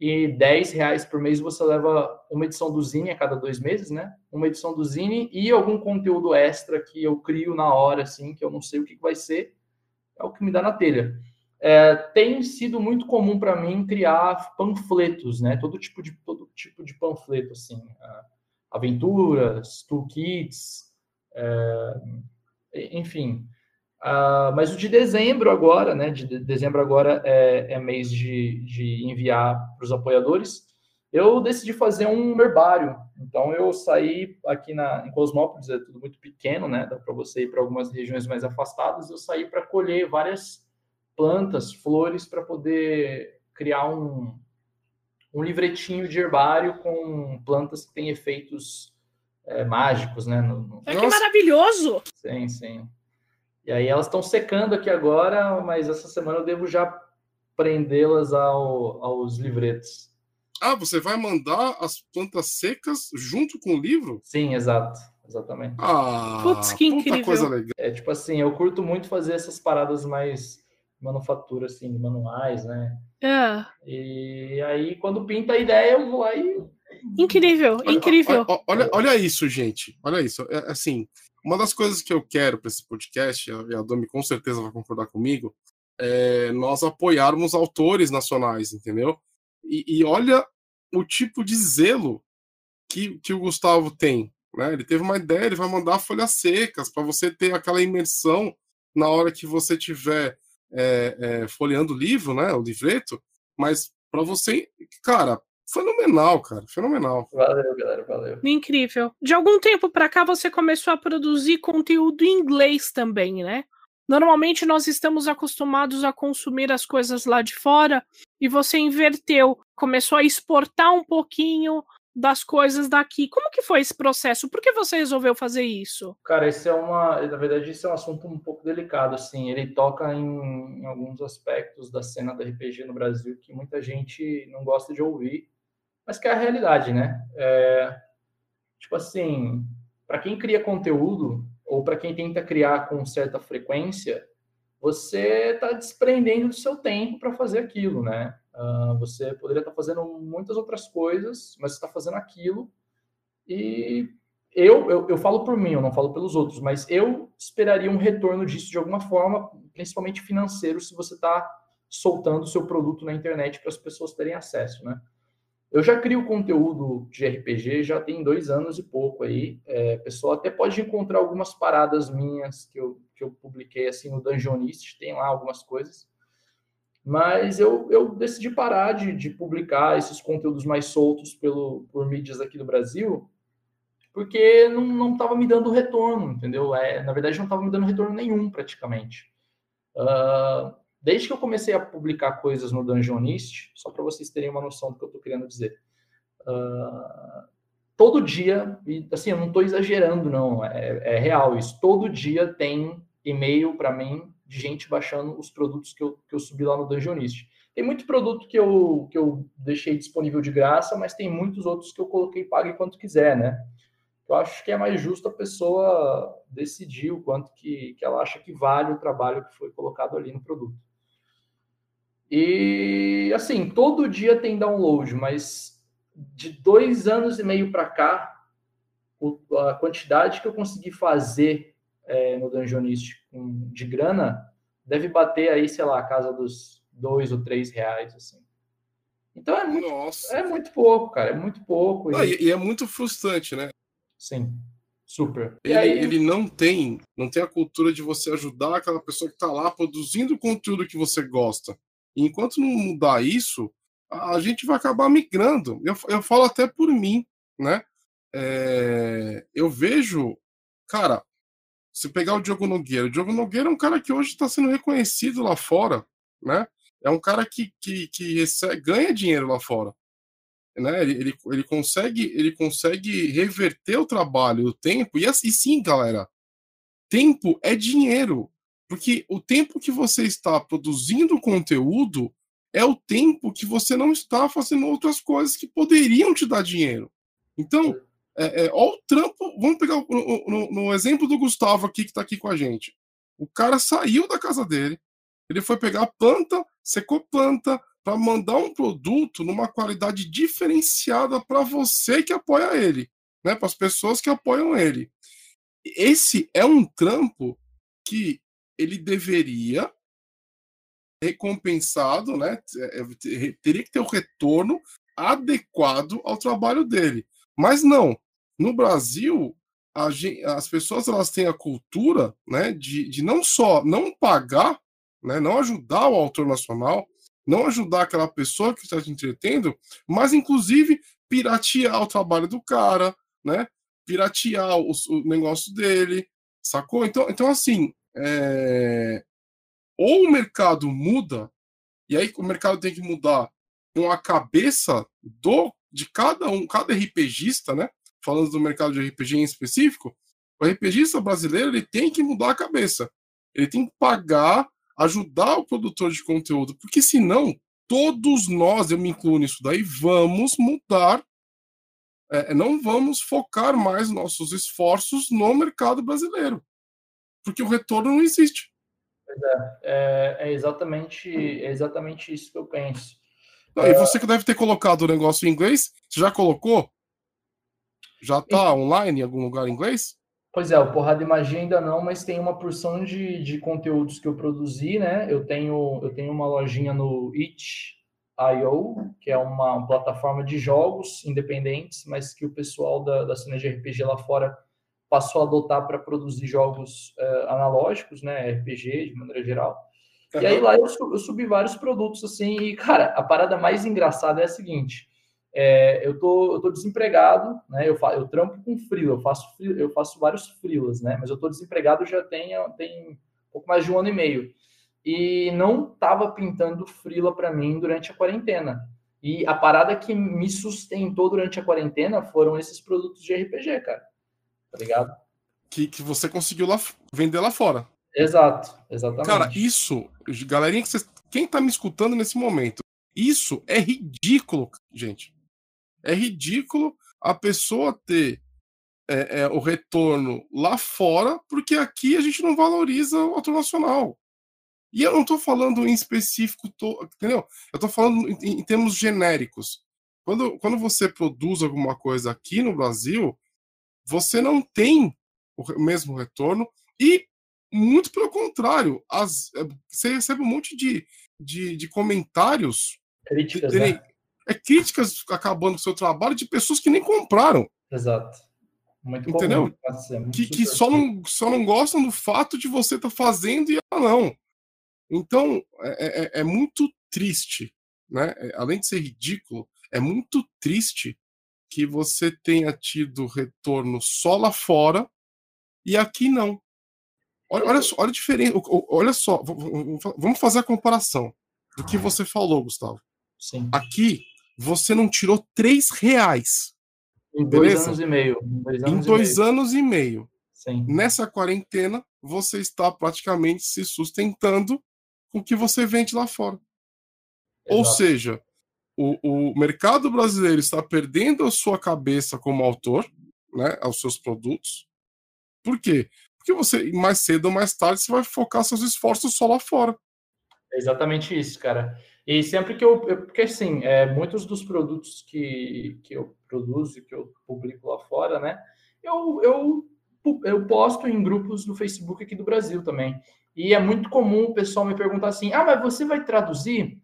e 10 reais por mês você leva uma edição do Zine a cada dois meses, né? Uma edição do Zine e algum conteúdo extra que eu crio na hora, assim, que eu não sei o que vai ser, é o que me dá na telha. É, tem sido muito comum para mim criar panfletos, né? Todo tipo de todo tipo de panfleto, assim, aventuras, toolkits, é, enfim. Uh, mas o de dezembro agora, né? De dezembro agora é, é mês de, de enviar para os apoiadores. Eu decidi fazer um herbário. Então eu saí aqui na, em Cosmópolis, é tudo muito pequeno, né? Dá para você ir para algumas regiões mais afastadas. Eu saí para colher várias plantas, flores, para poder criar um, um livretinho de herbário com plantas que têm efeitos é, mágicos, né? No, no... É que maravilhoso! Sim, sim. E aí elas estão secando aqui agora, mas essa semana eu devo já prendê-las ao, aos livretos. Ah, você vai mandar as plantas secas junto com o livro? Sim, exato. Exatamente. Ah, Putz, que incrível. coisa legal. É tipo assim, eu curto muito fazer essas paradas mais manufatura, assim, manuais, né? É. E aí, quando pinta a ideia, eu vou lá e. Incrível, incrível. Olha, olha, olha isso, gente. Olha isso. É, assim, uma das coisas que eu quero para esse podcast, e a Domi com certeza vai concordar comigo, é nós apoiarmos autores nacionais, entendeu? E, e olha o tipo de zelo que, que o Gustavo tem. Né? Ele teve uma ideia, ele vai mandar folhas secas para você ter aquela imersão na hora que você estiver é, é, folheando o livro, né? O livreto, mas para você, cara, Fenomenal, cara, fenomenal. Valeu, galera, valeu. Incrível. De algum tempo para cá você começou a produzir conteúdo em inglês também, né? Normalmente nós estamos acostumados a consumir as coisas lá de fora e você inverteu, começou a exportar um pouquinho das coisas daqui. Como que foi esse processo? Por que você resolveu fazer isso? Cara, esse é uma, na verdade, esse é um assunto um pouco delicado, assim. Ele toca em, em alguns aspectos da cena do RPG no Brasil que muita gente não gosta de ouvir mas que é a realidade, né? É, tipo assim, para quem cria conteúdo ou para quem tenta criar com certa frequência, você está desprendendo do seu tempo para fazer aquilo, né? Uh, você poderia estar fazendo muitas outras coisas, mas está fazendo aquilo e eu, eu, eu falo por mim, eu não falo pelos outros, mas eu esperaria um retorno disso de alguma forma, principalmente financeiro, se você está soltando o seu produto na internet para as pessoas terem acesso, né? Eu já crio conteúdo de RPG já tem dois anos e pouco aí. É, pessoal até pode encontrar algumas paradas minhas que eu, que eu publiquei assim no Dungeonist, tem lá algumas coisas. Mas eu, eu decidi parar de, de publicar esses conteúdos mais soltos pelo, por mídias aqui do Brasil, porque não estava me dando retorno, entendeu? É, na verdade, não estava me dando retorno nenhum, praticamente. Uh, Desde que eu comecei a publicar coisas no Dungeonist, só para vocês terem uma noção do que eu estou querendo dizer, uh, todo dia, e assim, eu não estou exagerando, não, é, é, real isso. Todo dia tem e-mail para mim de gente baixando os produtos que eu, que eu subi lá no Dungeonist. Tem muito produto que eu, que eu deixei disponível de graça, mas tem muitos outros que eu coloquei pague quanto quiser, né? Eu acho que é mais justo a pessoa decidir o quanto que, que ela acha que vale o trabalho que foi colocado ali no produto. E assim, todo dia tem download, mas de dois anos e meio para cá, a quantidade que eu consegui fazer é, no Dungeonist de grana deve bater aí, sei lá, a casa dos dois ou três reais, assim. Então é muito, Nossa. é muito pouco, cara, é muito pouco. Não, e... e... é muito frustrante, né? Sim, super. Ele, aí... ele não tem, não tem a cultura de você ajudar aquela pessoa que está lá produzindo o conteúdo que você gosta. E enquanto não mudar isso, a gente vai acabar migrando. Eu, eu falo até por mim, né? É, eu vejo, cara, se pegar o Diogo Nogueira, o Diogo Nogueira é um cara que hoje está sendo reconhecido lá fora, né? É um cara que, que, que recebe, ganha dinheiro lá fora. Né? Ele, ele, ele, consegue, ele consegue reverter o trabalho, o tempo, e assim sim, galera. Tempo é dinheiro. Porque o tempo que você está produzindo conteúdo é o tempo que você não está fazendo outras coisas que poderiam te dar dinheiro. Então, é, é, ó o trampo. Vamos pegar no, no, no exemplo do Gustavo aqui, que está aqui com a gente. O cara saiu da casa dele, ele foi pegar planta, secou planta, para mandar um produto numa qualidade diferenciada para você que apoia ele, né? Para as pessoas que apoiam ele. Esse é um trampo que ele deveria recompensado, né? É, é, teria que ter o um retorno adequado ao trabalho dele. Mas não. No Brasil, gente, as pessoas elas têm a cultura, né, de, de não só não pagar, né, não ajudar o autor nacional, não ajudar aquela pessoa que está te entretendo, mas inclusive piratear o trabalho do cara, né? Piratear o, o negócio dele, sacou? Então, então assim, é... ou o mercado muda, e aí o mercado tem que mudar com a cabeça do de cada um, cada RPGista, né? Falando do mercado de RPG em específico, o RPGista brasileiro ele tem que mudar a cabeça. Ele tem que pagar ajudar o produtor de conteúdo, porque senão todos nós, eu me incluo nisso daí, vamos mudar, é, não vamos focar mais nossos esforços no mercado brasileiro, porque o retorno não existe. É, é, é exatamente, é exatamente isso que eu penso. Não, e é. você que deve ter colocado o negócio em inglês, você já colocou? Já está online em algum lugar em inglês? Pois é, o Porrada e Magia ainda não, mas tem uma porção de, de conteúdos que eu produzi, né? Eu tenho, eu tenho uma lojinha no Itch.io, que é uma, uma, plataforma de jogos independentes, mas que o pessoal da, da cena de RPG lá fora passou a adotar para produzir jogos uh, analógicos, né? RPG, de maneira geral. Uhum. E aí lá eu, eu subi vários produtos, assim, e, cara, a parada mais engraçada é a seguinte é, eu, tô, eu tô desempregado, né? Eu, fa, eu trampo com freela, eu faço, eu faço vários freelas, né? Mas eu tô desempregado já tem, tem um pouco mais de um ano e meio. E não tava pintando freela para mim durante a quarentena. E a parada que me sustentou durante a quarentena foram esses produtos de RPG, cara. Tá ligado? Que, que você conseguiu lá, vender lá fora. Exato, exatamente. Cara, isso, galerinha, que vocês, quem tá me escutando nesse momento, isso é ridículo, gente. É ridículo a pessoa ter é, é, o retorno lá fora, porque aqui a gente não valoriza o autor nacional. E eu não estou falando em específico, tô, entendeu? Eu estou falando em, em, termos genéricos. Quando, quando você produz alguma coisa aqui no Brasil, você não tem o mesmo retorno e, muito pelo contrário, as, é, você recebe um monte de, de, de comentários. Críticas, né? É críticas acabando com o seu trabalho de pessoas que nem compraram. Exato. Muito Entendeu? Comum, que, que só, não, só não gostam do fato de você estar tá fazendo e ela não. Então, é, é, é, muito triste, né? É, além de ser ridículo, é muito triste que você tenha tido retorno só lá fora e aqui não. Olha, olha, só, olha a diferença. Olha só, vamos fazer a comparação do que você falou, Gustavo. Sim. Aqui, você não tirou três reais. Em dois beleza? anos e meio. Em dois anos, em dois e, meio. anos e meio. Sim. Nessa quarentena, você está praticamente se sustentando com o que você vende lá fora. Exato. Ou seja, o, o mercado brasileiro está perdendo a sua cabeça como autor, né, aos seus produtos. Por quê? Porque você, mais cedo ou mais tarde, você vai focar seus esforços só lá fora. É exatamente isso, cara. E sempre que eu. eu porque, assim, é, muitos dos produtos que, que eu produzo e que eu publico lá fora, né? Eu, eu, eu posto em grupos do Facebook aqui do Brasil também. E é muito comum o pessoal me perguntar assim: ah, mas você vai traduzir?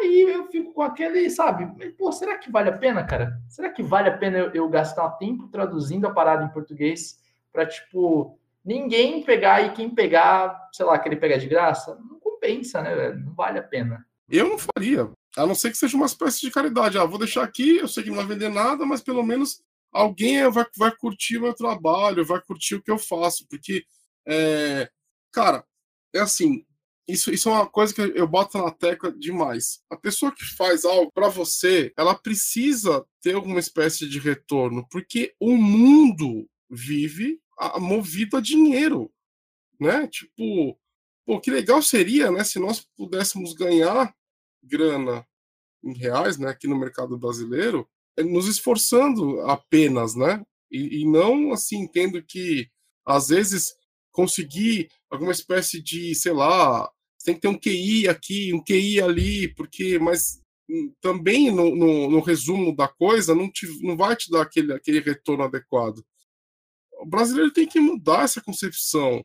Aí eu fico com aquele, sabe? Pô, será que vale a pena, cara? Será que vale a pena eu, eu gastar tempo traduzindo a parada em português para, tipo, ninguém pegar e quem pegar, sei lá, querer pegar de graça? Não compensa, né, velho? Não vale a pena. Eu não faria. A não ser que seja uma espécie de caridade. Ah, vou deixar aqui, eu sei que não vai vender nada, mas pelo menos alguém vai, vai curtir o meu trabalho, vai curtir o que eu faço. Porque, é, cara, é assim, isso, isso é uma coisa que eu boto na tecla demais. A pessoa que faz algo para você, ela precisa ter alguma espécie de retorno, porque o mundo vive movido a dinheiro, né? Tipo, pô, que legal seria, né, se nós pudéssemos ganhar grana em reais, né, aqui no mercado brasileiro, é nos esforçando apenas, né, e, e não assim tendo que às vezes conseguir alguma espécie de, sei lá, tem que ter um QI aqui, um QI ali, porque, mas hum, também no, no, no resumo da coisa não, te, não vai te dar aquele, aquele retorno adequado. O brasileiro tem que mudar essa concepção,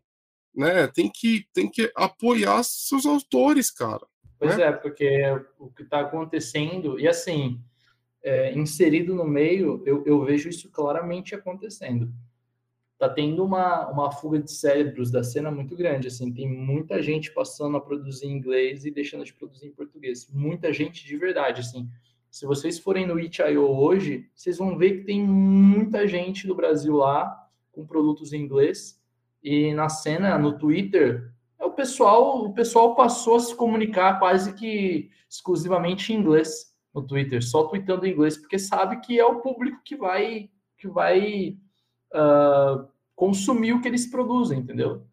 né? Tem que, tem que apoiar seus autores, cara. Pois né? é, porque o que está acontecendo, e assim, é, inserido no meio, eu, eu vejo isso claramente acontecendo tá tendo uma, uma fuga de cérebros da cena muito grande, assim, tem muita gente passando a produzir em inglês e deixando de produzir em português, muita gente de verdade, assim, se vocês forem no Itch.io hoje, vocês vão ver que tem muita gente do Brasil lá com produtos em inglês, e na cena, no Twitter, é o pessoal, o pessoal passou a se comunicar quase que exclusivamente em inglês no Twitter, só tweetando em inglês, porque sabe que é o público que vai que vai uh, consumir o que eles produzem, entendeu?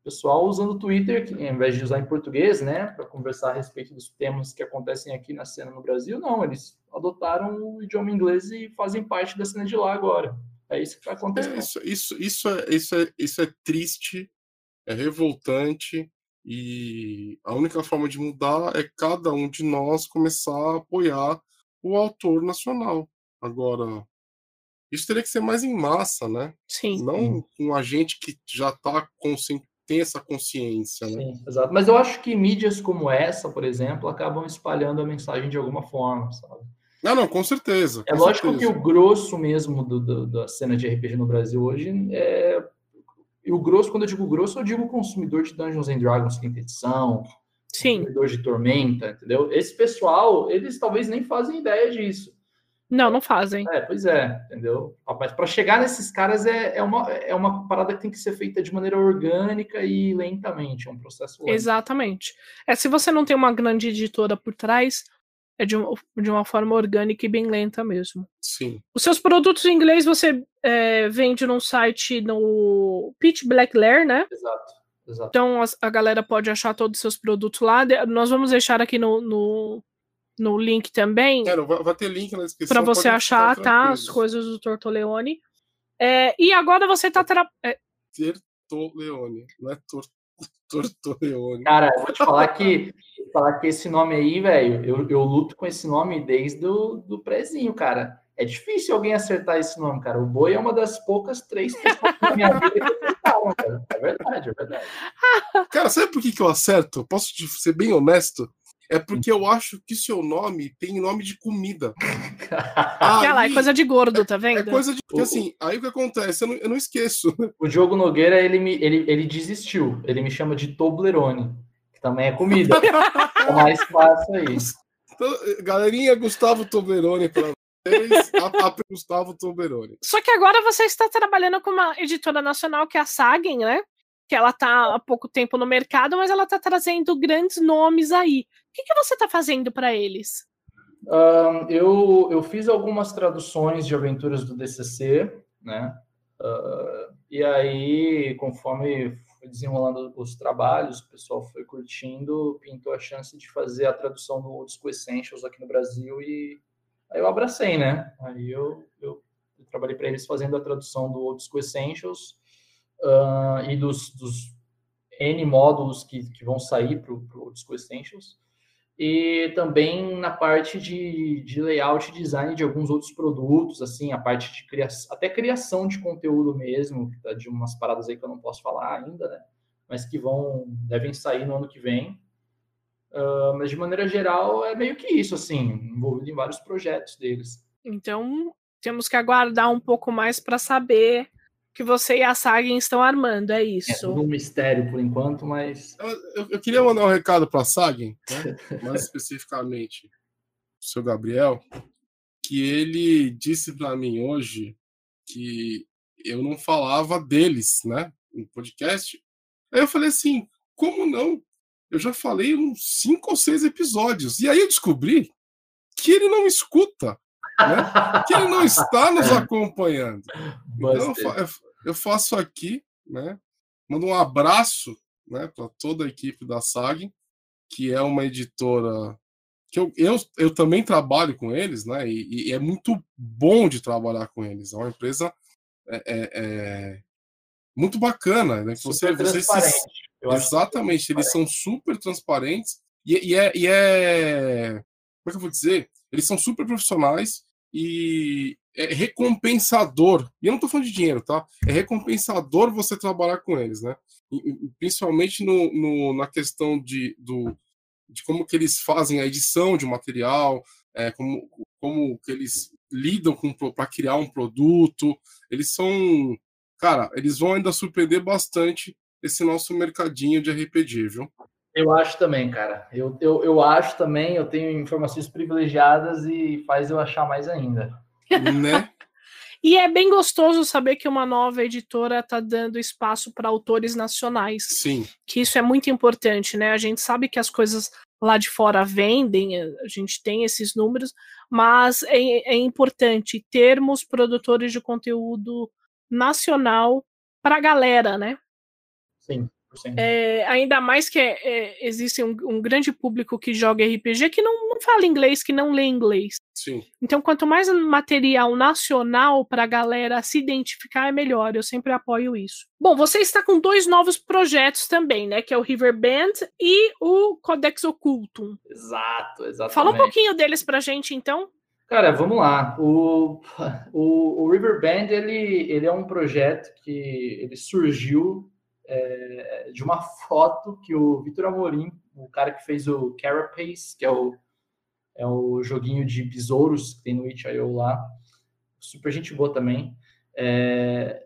O pessoal usando o Twitter, que, ao invés de usar em português, né, para conversar a respeito dos temas que acontecem aqui na cena no Brasil, não, eles adotaram o idioma inglês e fazem parte da cena de lá agora. É isso que está acontecendo. É, isso, isso, isso, é, isso, é, isso é triste, é revoltante, e a única forma de mudar é cada um de nós começar a apoiar o autor nacional. Agora, isso teria que ser mais em massa, né? Sim. Não com a gente que já tá consci... tem essa consciência, né? Sim, exato. Mas eu acho que mídias como essa, por exemplo, acabam espalhando a mensagem de alguma forma, sabe? Não, não, com certeza. É com lógico certeza. que o grosso mesmo do, do, da cena de RPG no Brasil hoje é. E o grosso, quando eu digo grosso, eu digo consumidor de Dungeons and Dragons quinta edição, Sim. consumidor de Tormenta, entendeu? Esse pessoal, eles talvez nem fazem ideia disso. Não, não fazem. É, pois é, entendeu? Mas para chegar nesses caras é, é, uma, é uma parada que tem que ser feita de maneira orgânica e lentamente, é um processo lento. Exatamente. É, se você não tem uma grande editora por trás, é de, um, de uma forma orgânica e bem lenta mesmo. Sim. Os seus produtos em inglês você é, vende num site no Pitch Black Lair, né? Exato, exato. Então a, a, galera pode achar todos os seus produtos lá. De, nós vamos deixar aqui no, no no link também. É, vai, vai, ter link na descrição. Para você achar, tá? As coisas do Tortoleone. É, e agora você tá. Tra... É... Tortoleone, não é tor... Tortoleone. Cara, eu vou te falar que, falar que esse nome aí, velho, eu, eu luto com esse nome desde do, do prezinho, cara. É difícil alguém acertar esse nome, cara. O Boi é uma das poucas três pessoas que acertaram, cara. É verdade, é verdade. Cara, sabe por que, eu acerto? Posso ser bem honesto? É porque eu acho que seu nome tem nome de comida. Olha lá, é coisa de gordo, tá é vendo? É coisa de. Porque, assim, aí o que acontece? Eu não, eu não esqueço. O Diogo Nogueira, ele, me, ele, ele desistiu. Ele me chama de Toblerone, que também é comida. é mais fácil aí. Galerinha, Gustavo Toblerone pra 3, a, Gustavo Tomberoni. Só que agora você está trabalhando com uma editora nacional que é a Sagen, né? Que ela está há pouco tempo no mercado, mas ela está trazendo grandes nomes aí. O que, que você está fazendo para eles? Eu, eu fiz algumas traduções de aventuras do DCC, né? Uh, e aí, conforme foi desenrolando os trabalhos, o pessoal foi curtindo, pintou a chance de fazer a tradução do Old School Essentials aqui no Brasil e aí eu abracei, né? Aí eu, eu, eu trabalhei para eles fazendo a tradução do Old School Essentials uh, e dos, dos, N módulos que, que vão sair para o Disco Essentials, e também na parte de, de layout e design de alguns outros produtos, assim, a parte de criação, até criação de conteúdo mesmo, tá de umas paradas aí que eu não posso falar ainda, né? Mas que vão, devem sair no ano que vem. Uh, mas de maneira geral é meio que isso, assim, envolvido em vários projetos deles. Então temos que aguardar um pouco mais para saber que você e a Sagen estão armando, é isso. É um mistério por enquanto, mas. Eu, eu queria mandar um recado para a Sagen, né? mais especificamente o seu Gabriel, que ele disse para mim hoje que eu não falava deles, né, no podcast. Aí eu falei assim, como não? Eu já falei uns cinco ou seis episódios. E aí eu descobri que ele não escuta, né? que ele não está nos acompanhando. Então, eu, eu faço aqui, né? Mando um abraço, né, para toda a equipe da SAG, que é uma editora que eu, eu, eu também trabalho com eles, né? E, e é muito bom de trabalhar com eles. É uma empresa é, é, é muito bacana, né? Que você, você se... Exatamente, eles são super transparentes e, e, é, e é. Como é que eu vou dizer? Eles são super profissionais e é recompensador. E eu não estou falando de dinheiro, tá? É recompensador você trabalhar com eles, né? E, principalmente no, no, na questão de, do, de como que eles fazem a edição de material, é, como, como que eles lidam para criar um produto. Eles são, cara, eles vão ainda surpreender bastante esse nosso mercadinho de RPG, viu? Eu acho também, cara. Eu, eu, eu acho também, eu tenho informações privilegiadas e faz eu achar mais ainda. Né? e é bem gostoso saber que uma nova editora está dando espaço para autores nacionais. Sim. Que isso é muito importante, né? A gente sabe que as coisas lá de fora vendem, a gente tem esses números, mas é, é importante termos produtores de conteúdo nacional para a galera, né? Sim. É, ainda mais que é, é, existe um, um, grande público que joga RPG que não, não fala inglês, que não lê inglês. Sim. Então, quanto mais material nacional para a galera se identificar, é melhor. Eu sempre apoio isso. Bom, você está com dois novos projetos também, né? Que é o River Band e o Codex Occultum. Exato, exatamente. Fala um pouquinho deles pra gente, então. Cara, vamos lá. O, o, o River Band, ele, ele é um projeto que ele surgiu é, de uma foto que o Vitor Amorim, o cara que fez o Carapace, que é o, é o joguinho de besouros que tem no itch.io lá, super gente boa também, é,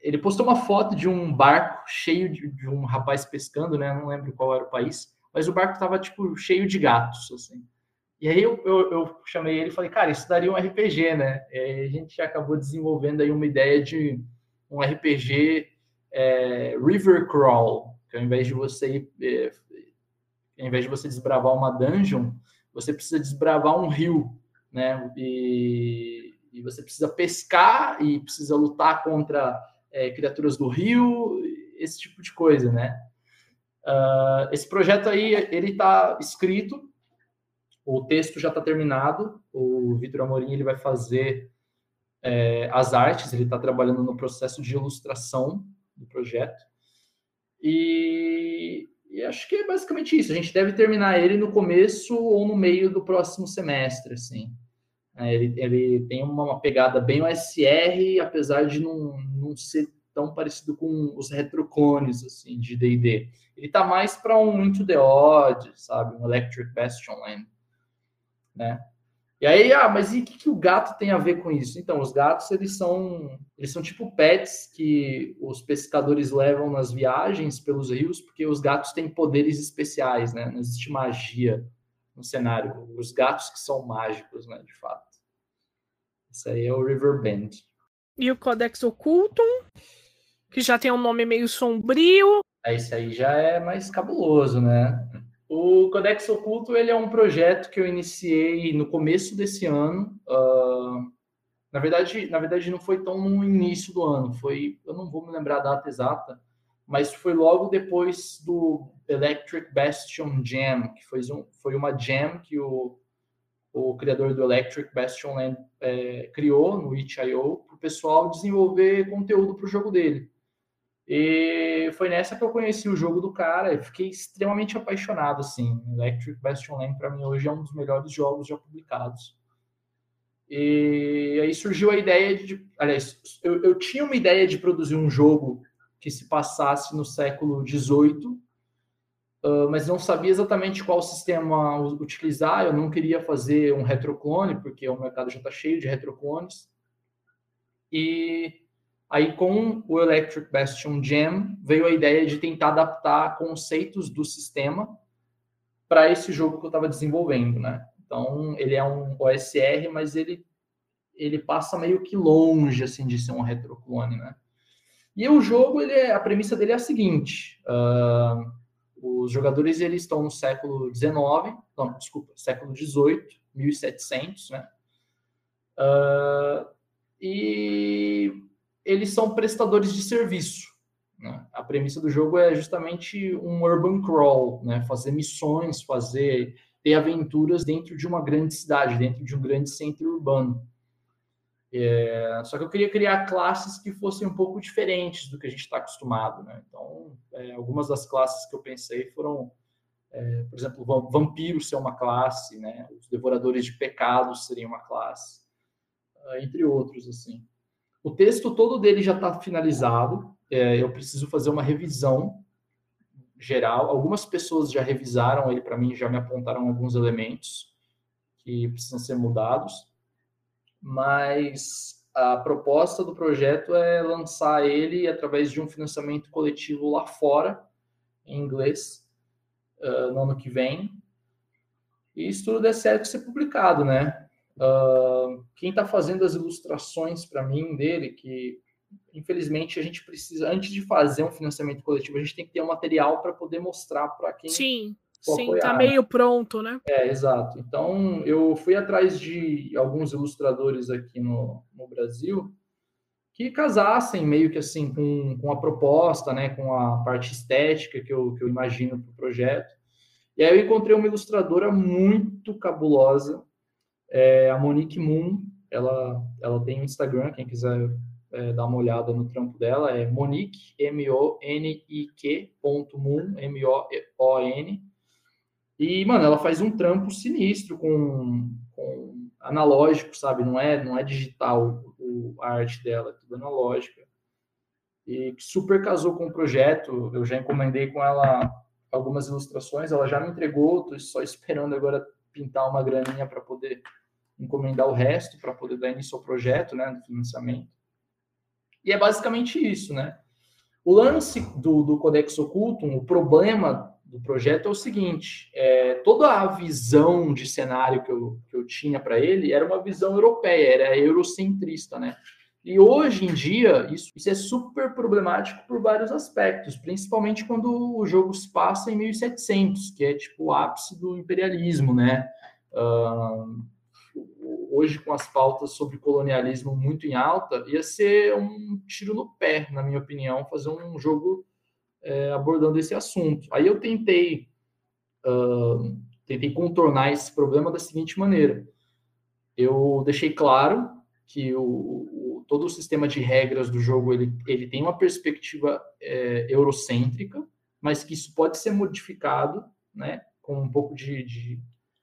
ele postou uma foto de um barco cheio de, de, um rapaz pescando, né? Não lembro qual era o país, mas o barco estava tipo cheio de gatos, assim. E aí eu, eu, eu chamei ele e falei, cara, isso daria um RPG, né? E a gente acabou desenvolvendo aí uma ideia de um RPG é, river crawl, que ao invés de você é, ao invés de você desbravar uma dungeon, você precisa desbravar um rio, né? E, e você precisa pescar e precisa lutar contra é, criaturas do rio, esse tipo de coisa, né? Uh, esse projeto aí, ele está escrito, o texto já está terminado, o Vitor Amorim ele vai fazer é, as artes, ele está trabalhando no processo de ilustração do projeto. E, e, acho que é basicamente isso. A gente deve terminar ele no começo ou no meio do próximo semestre, assim. É, ele, ele tem uma, pegada bem OSR, apesar de não, não ser tão parecido com os retroclones, assim, de D&D. Ele tá mais para um Into the Odd, sabe? Um Electric Bastion Land, né? E aí, ah, mas e o que, que, o gato tem a ver com isso? Então, os gatos, eles são, eles são tipo pets que os pescadores levam nas viagens pelos rios, porque os gatos têm poderes especiais, né? Não existe magia no cenário. Os gatos que são mágicos, né, de fato. Isso aí é o River Bend. E o Codex Ocultum, que já tem um nome meio sombrio. Esse aí já é mais cabuloso, né? O Codex Oculto ele é um projeto que eu iniciei no começo desse ano. Uh, na verdade, na verdade não foi tão no início do ano, foi, eu não vou me lembrar a data exata, mas foi logo depois do Electric Bastion Jam, que foi, um, foi uma jam que o, o criador do Electric Bastion Land é, criou no itch.io para o pessoal desenvolver conteúdo para o jogo dele. E foi nessa que eu conheci o jogo do cara e fiquei extremamente apaixonado, assim. Electric Bastion Land, para mim, hoje é um dos melhores jogos já publicados. E aí surgiu a ideia de... Aliás, eu, eu tinha uma ideia de produzir um jogo que se passasse no século XVIII, uh, mas não sabia exatamente qual sistema utilizar. Eu não queria fazer um retroclone, porque o mercado já está cheio de retroclones. E Aí, com o Electric Bastion Jam, veio a ideia de tentar adaptar conceitos do sistema para esse jogo que eu estava desenvolvendo, né? Então, ele é um OSR, mas ele, ele passa meio que longe, assim, de ser um retroclone, né? E o jogo, ele é, a premissa dele é a seguinte, uh, os jogadores, eles estão no século XIX, não, desculpa, século XVIII, 1700, né? Uh, e eles são prestadores de serviço. Né? A premissa do jogo é justamente um urban crawl, né? fazer missões, fazer ter aventuras dentro de uma grande cidade, dentro de um grande centro urbano. É, só que eu queria criar classes que fossem um pouco diferentes do que a gente está acostumado, né? Então, é, algumas das classes que eu pensei foram, é, por exemplo, vampiros ser uma classe, né? Os devoradores de pecados seriam uma classe, ah, entre outros, assim. O texto todo dele já está finalizado. É, eu preciso fazer uma revisão geral. Algumas pessoas já revisaram ele para mim, já me apontaram alguns elementos que precisam ser mudados mas a proposta do projeto é lançar ele através de um financiamento coletivo lá fora, em inglês, uh, no ano que vem. E se tudo der certo, ser publicado, né? Uh, quem está fazendo as ilustrações para mim dele, que infelizmente a gente precisa, antes de fazer um financiamento coletivo, a gente tem que ter um material para poder mostrar para quem Sim. Sim, tá meio pronto, né? É, exato. Então, eu fui atrás de alguns ilustradores aqui no, no Brasil que casassem meio que assim com, com a proposta, né, com a parte estética que eu, que eu imagino para o projeto. E aí eu encontrei uma ilustradora muito cabulosa, é a Monique Moon. Ela, ela tem um Instagram, quem quiser é, dar uma olhada no trampo dela, é Monique, M-O-N-I-Q, ponto Moon, M-O-O-N. E, mano, ela faz um trampo sinistro com, com analógico, sabe? Não é, não é digital o, a arte dela, é tudo analógica. E super casou com o projeto. Eu já encomendei com ela algumas ilustrações, ela já me entregou, tô só esperando agora pintar uma graninha para poder encomendar o resto, para poder dar início ao projeto, né, do financiamento. E é basicamente isso, né? O lance do, do Codex Occultum, o problema do projeto é o seguinte: é, toda a visão de cenário que eu, que eu tinha para ele era uma visão europeia, era eurocentrista, né? E hoje em dia, isso, isso, é super problemático por vários aspectos, principalmente quando o jogo se passa em 1700, que é tipo o ápice do imperialismo, né? Uh, hoje, com as pautas sobre colonialismo muito em alta, ia ser um tiro no pé, na minha opinião, fazer um jogo é, abordando esse assunto. Aí eu tentei, uh, tentei contornar esse problema da seguinte maneira. Eu deixei claro que o, o, todo o sistema de regras do jogo ele, ele tem uma perspectiva é, eurocêntrica, mas que isso pode ser modificado, né, com um pouco de, de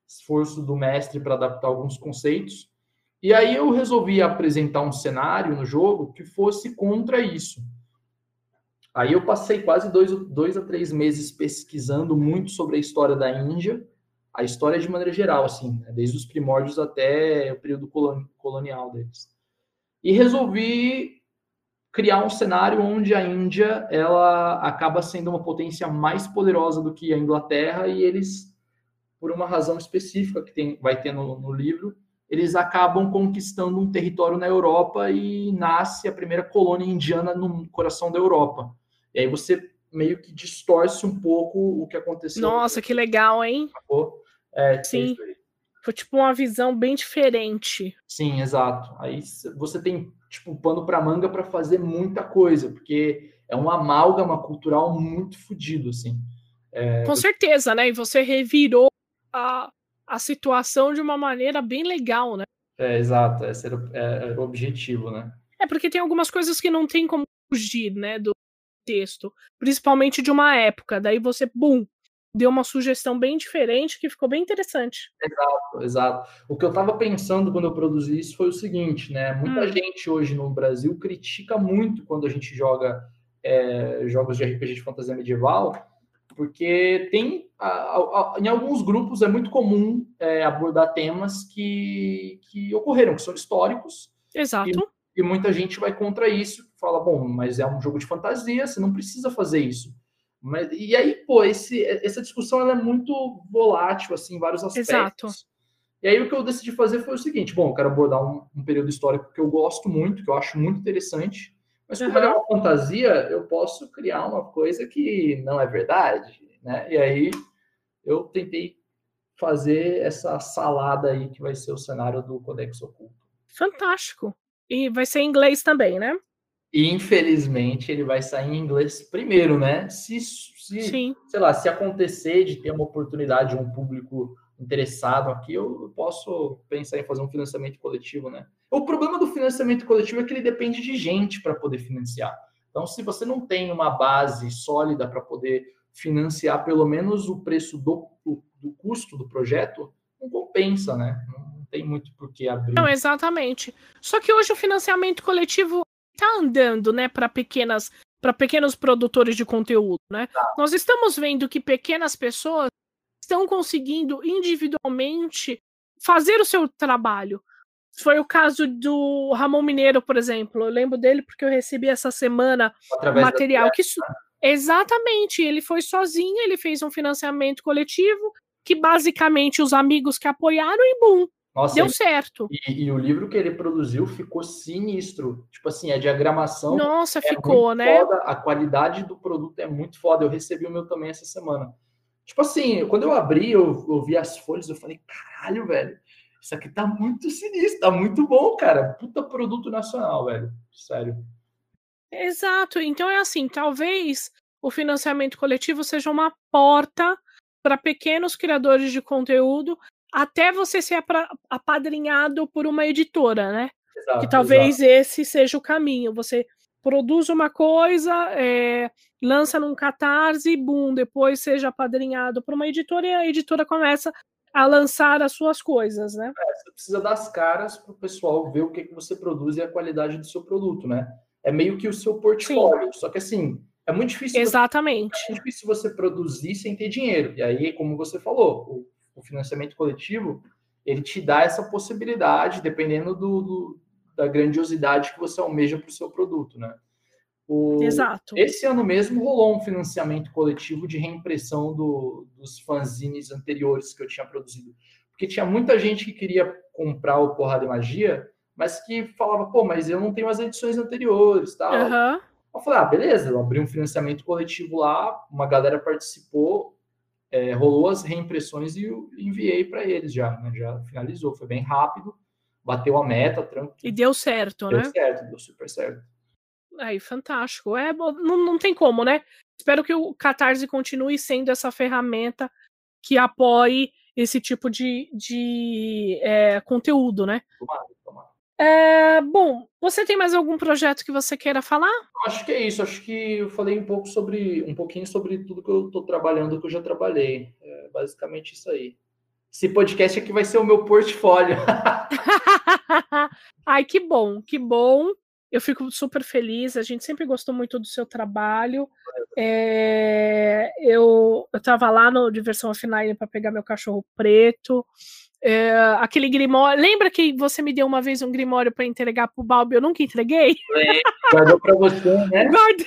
esforço do mestre para adaptar alguns conceitos. E aí eu resolvi apresentar um cenário no jogo que fosse contra isso. Aí eu passei quase dois, dois a três meses pesquisando muito sobre a história da Índia, a história de maneira geral, assim, né? desde os primórdios até o período colonial deles. E resolvi criar um cenário onde a Índia ela acaba sendo uma potência mais poderosa do que a Inglaterra e eles, por uma razão específica que tem, vai ter no, no livro, eles acabam conquistando um território na Europa e nasce a primeira colônia indiana no coração da Europa. E aí você meio que distorce um pouco o que aconteceu. Nossa, que legal, hein? É, Sim. Foi tipo uma visão bem diferente. Sim, exato. Aí você tem tipo pano para manga para fazer muita coisa, porque é um amálgama cultural muito fodido, assim. É... Com certeza, né? E você revirou a, a situação de uma maneira bem legal, né? É, exato. Esse era, é, era o objetivo, né? É porque tem algumas coisas que não tem como fugir, né? Do, texto, principalmente de uma época. Daí você, bum, deu uma sugestão bem diferente que ficou bem interessante. Exato, exato. O que eu estava pensando quando eu produzi isso foi o seguinte, né? Muita hum. gente hoje no Brasil critica muito quando a gente joga é, jogos de RPG de fantasia medieval, porque tem a, a, a, em alguns grupos é muito comum é, abordar temas que, que ocorreram, que são históricos. Exato. E, e muita gente vai contra isso, fala, bom, mas é um jogo de fantasia, você não precisa fazer isso. Mas, e aí, pô, esse, essa discussão é muito volátil, assim, em vários aspectos. Exato. E aí o que eu decidi fazer foi o seguinte, bom, eu quero abordar um, um período histórico que eu gosto muito, que eu acho muito interessante, mas como uhum. é uma fantasia, eu posso criar uma coisa que não é verdade, né? E aí eu tentei fazer essa salada aí que vai ser o cenário do Codex Oculto. Fantástico. E vai ser em inglês também, né? E infelizmente ele vai sair em inglês primeiro, né? Se, se Sim. sei lá, se acontecer de ter uma oportunidade de um público interessado aqui, eu posso pensar em fazer um financiamento coletivo, né? O problema do financiamento coletivo é que ele depende de gente para poder financiar. Então, se você não tem uma base sólida para poder financiar pelo menos o preço do, do custo do projeto, não compensa, né? Não tem muito por que abrir. Não, exatamente. Só que hoje o financiamento coletivo está andando, né, para pequenas para pequenos produtores de conteúdo, né? Tá. Nós estamos vendo que pequenas pessoas estão conseguindo individualmente fazer o seu trabalho. Foi o caso do Ramon Mineiro, por exemplo. Eu lembro dele porque eu recebi essa semana Através material que. Né? exatamente, ele foi sozinho, ele fez um financiamento coletivo que basicamente os amigos que apoiaram e bum, nossa, Deu certo. E, e, o livro que ele produziu ficou sinistro. Tipo assim, a diagramação. Nossa, é ficou, né? Foda, a qualidade do produto é muito foda. Eu recebi o meu também essa semana. Tipo assim, quando eu abri, eu, eu vi as folhas, eu falei, caralho, velho, isso aqui tá muito sinistro, tá muito bom, cara. Puta produto nacional, velho. Sério. Exato. Então é assim, talvez o financiamento coletivo seja uma porta para pequenos criadores de conteúdo até você ser apadrinhado por uma editora, né? Exato, que talvez exato. esse seja o caminho. Você produz uma coisa, é, lança num catarse, boom, depois seja apadrinhado por uma editora e a editora começa a lançar as suas coisas, né? É, você precisa das caras para o pessoal ver o que, que você produz e a qualidade do seu produto, né? É meio que o seu portfólio. Sim. Só que assim, é muito difícil. Exatamente. Você, é muito difícil você produzir sem ter dinheiro. E aí, como você falou, o financiamento coletivo, ele te dá essa possibilidade, dependendo do, do da grandiosidade que você almeja para o seu produto, né? O, Exato. Esse ano mesmo rolou um financiamento coletivo de reimpressão do, dos fanzines anteriores que eu tinha produzido. Porque tinha muita gente que queria comprar o Porrada e Magia, mas que falava, pô, mas eu não tenho as edições anteriores, tal. Uhum. Eu falei, ah, beleza, eu abri um financiamento coletivo lá, uma galera participou, é, rolou as reimpressões e eu enviei para eles já, né? já finalizou, foi bem rápido, bateu a meta, tranquilo. E deu certo, deu né? Deu certo, deu super certo. Aí, fantástico. É, não, não tem como, né? Espero que o Catarse continue sendo essa ferramenta que apoie esse tipo de, de é, conteúdo, né? Tomara, tomara. É, bom, você tem mais algum projeto que você queira falar? Acho que é isso. Acho que eu falei um pouco sobre um pouquinho sobre tudo que eu estou trabalhando, que eu já trabalhei. É basicamente isso aí. Esse podcast aqui vai ser o meu portfólio. Ai, que bom, que bom. Eu fico super feliz. A gente sempre gostou muito do seu trabalho. É, eu estava lá no Diversão Offline para pegar meu cachorro preto. É, aquele grimório. Lembra que você me deu uma vez um grimório para entregar pro Balbi? Eu nunca entreguei? É, guardou para você, né? Guarda.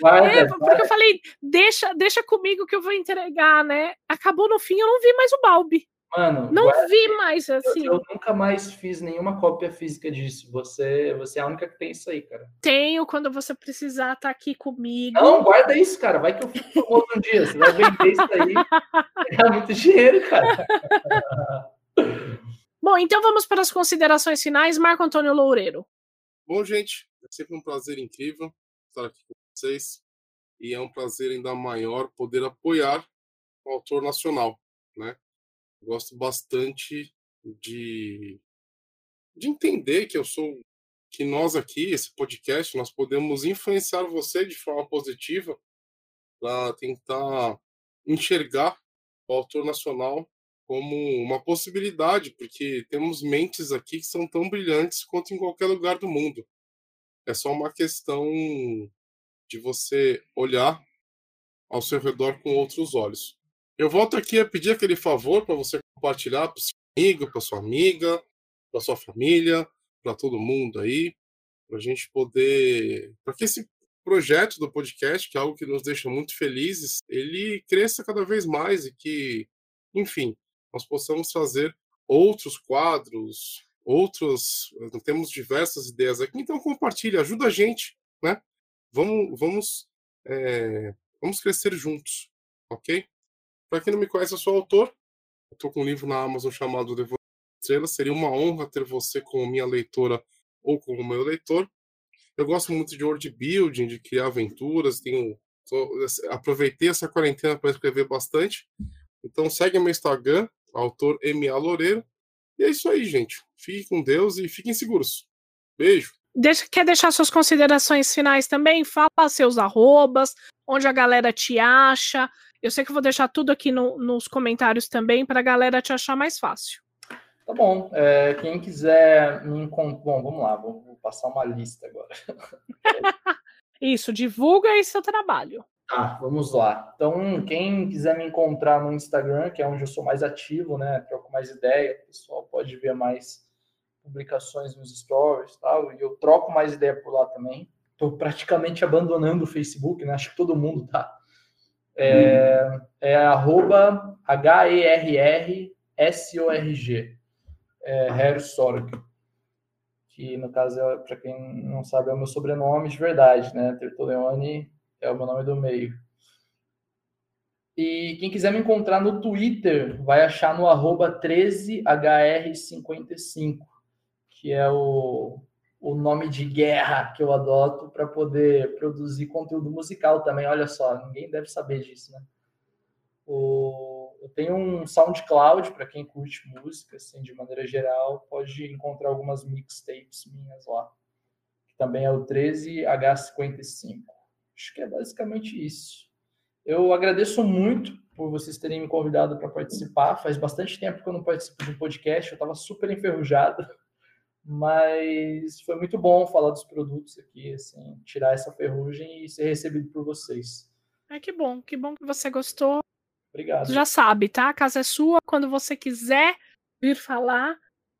Guarda, é, porque eu falei, deixa, deixa comigo que eu vou entregar, né? Acabou no fim, eu não vi mais o Balbi. Mano, não guarda, vi mais assim. Eu, eu, nunca mais fiz nenhuma cópia física disso. Você, você é a única que tem isso aí, cara. Tenho quando você precisar tá aqui comigo. Não, guarda isso, cara. Vai que eu fico famoso um dia. Você vai vender isso aí. É muito dinheiro, cara. Bom, então vamos para as considerações finais. Marco Antônio Loureiro. Bom, gente, é sempre um prazer incrível estar aqui com vocês. E é um prazer ainda maior poder apoiar o autor nacional, né? Gosto bastante de, de entender que eu sou que nós aqui, esse podcast, nós podemos influenciar você de forma positiva para tentar enxergar o autor nacional como uma possibilidade, porque temos mentes aqui que são tão brilhantes quanto em qualquer lugar do mundo. É só uma questão de você olhar ao seu redor com outros olhos. Eu volto aqui a pedir aquele favor para você compartilhar para o seu amigo, para sua amiga, para sua família, para todo mundo aí, para a gente poder, para que esse projeto do podcast, que é algo que nos deixa muito felizes, ele cresça cada vez mais e que, enfim, nós possamos fazer outros quadros, outros, temos diversas ideias aqui, então compartilhe, ajuda a gente, né? Vamos, vamos, é, vamos crescer juntos, ok? Para quem não me conhece, eu sou autor. Estou com um livro na Amazon chamado Devoção Estrelas. Seria uma honra ter você como minha leitora ou como meu leitor. Eu gosto muito de world building, de criar aventuras. Tenho, tô, aproveitei essa quarentena para escrever bastante. Então segue meu Instagram, autor MA Loureiro. E é isso aí, gente. Fiquem com Deus e fiquem seguros. Beijo. Deixa, quer deixar suas considerações finais também? Fala seus arrobas, onde a galera te acha. Eu sei que eu vou deixar tudo aqui no, nos comentários também para a galera te achar mais fácil. Tá bom. É, quem quiser me encontrar. Bom, vamos lá, vou, vou passar uma lista agora. Isso, divulga aí seu trabalho. Tá, vamos lá. Então, quem quiser me encontrar no Instagram, que é onde eu sou mais ativo, né? Troco mais ideia, o pessoal pode ver mais publicações nos stories e tal. E eu troco mais ideia por lá também. Estou praticamente abandonando o Facebook, né? Acho que todo mundo tá. É, é arroba H-E-R-R-S-O-R-G. É, Hersorg que no caso, é, para quem não sabe, é o meu sobrenome de verdade, né? Tertoleone é o meu nome do meio. E quem quiser me encontrar no Twitter, vai achar no arroba 13hr55, que é o, o nome de guerra que eu adoto para poder produzir conteúdo musical também. Olha só, ninguém deve saber disso, né? O, eu tenho um SoundCloud para quem curte música, assim, de maneira geral, pode encontrar algumas mixtapes minhas lá. Também é o 13H55. Acho que é basicamente isso. Eu agradeço muito por vocês terem me convidado para participar. Faz bastante tempo que eu não participo de um podcast, eu estava super enferrujado, mas foi muito bom falar dos produtos aqui, assim, tirar essa ferrugem e ser recebido por vocês. É que bom, que bom que você gostou. Obrigado. Já sabe, tá? A casa é sua. Quando você quiser vir falar.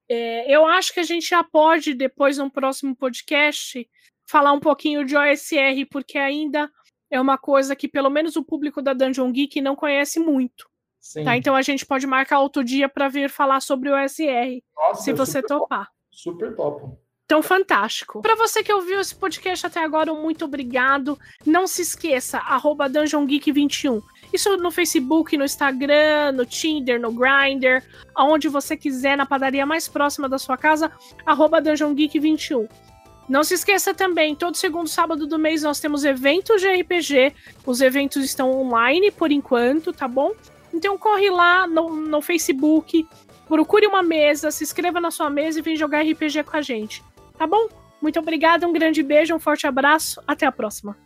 É, eu acho que a gente já pode, depois, no próximo podcast, falar um pouquinho de OSR, porque ainda é uma coisa que, pelo menos, o público da Dungeon Geek não conhece muito. Sim. Tá? Então a gente pode marcar outro dia para vir falar sobre o OSR, Nossa, se você topar. Super top. Então, fantástico. Para você que ouviu esse podcast até agora, muito obrigado. Não se esqueça, arroba Dungeon Geek 21. Isso no Facebook, no Instagram, no Tinder, no Grindr, aonde você quiser, na padaria mais próxima da sua casa, arroba Dungeon Geek 21. Não se esqueça também, todo segundo sábado do mês nós temos eventos de RPG. Os eventos estão online por enquanto, tá bom? Então corre lá no, no Facebook, procure uma mesa, se inscreva na sua mesa e vem jogar RPG com a gente. Tá bom? Muito obrigada, um grande beijo, um forte abraço, até a próxima.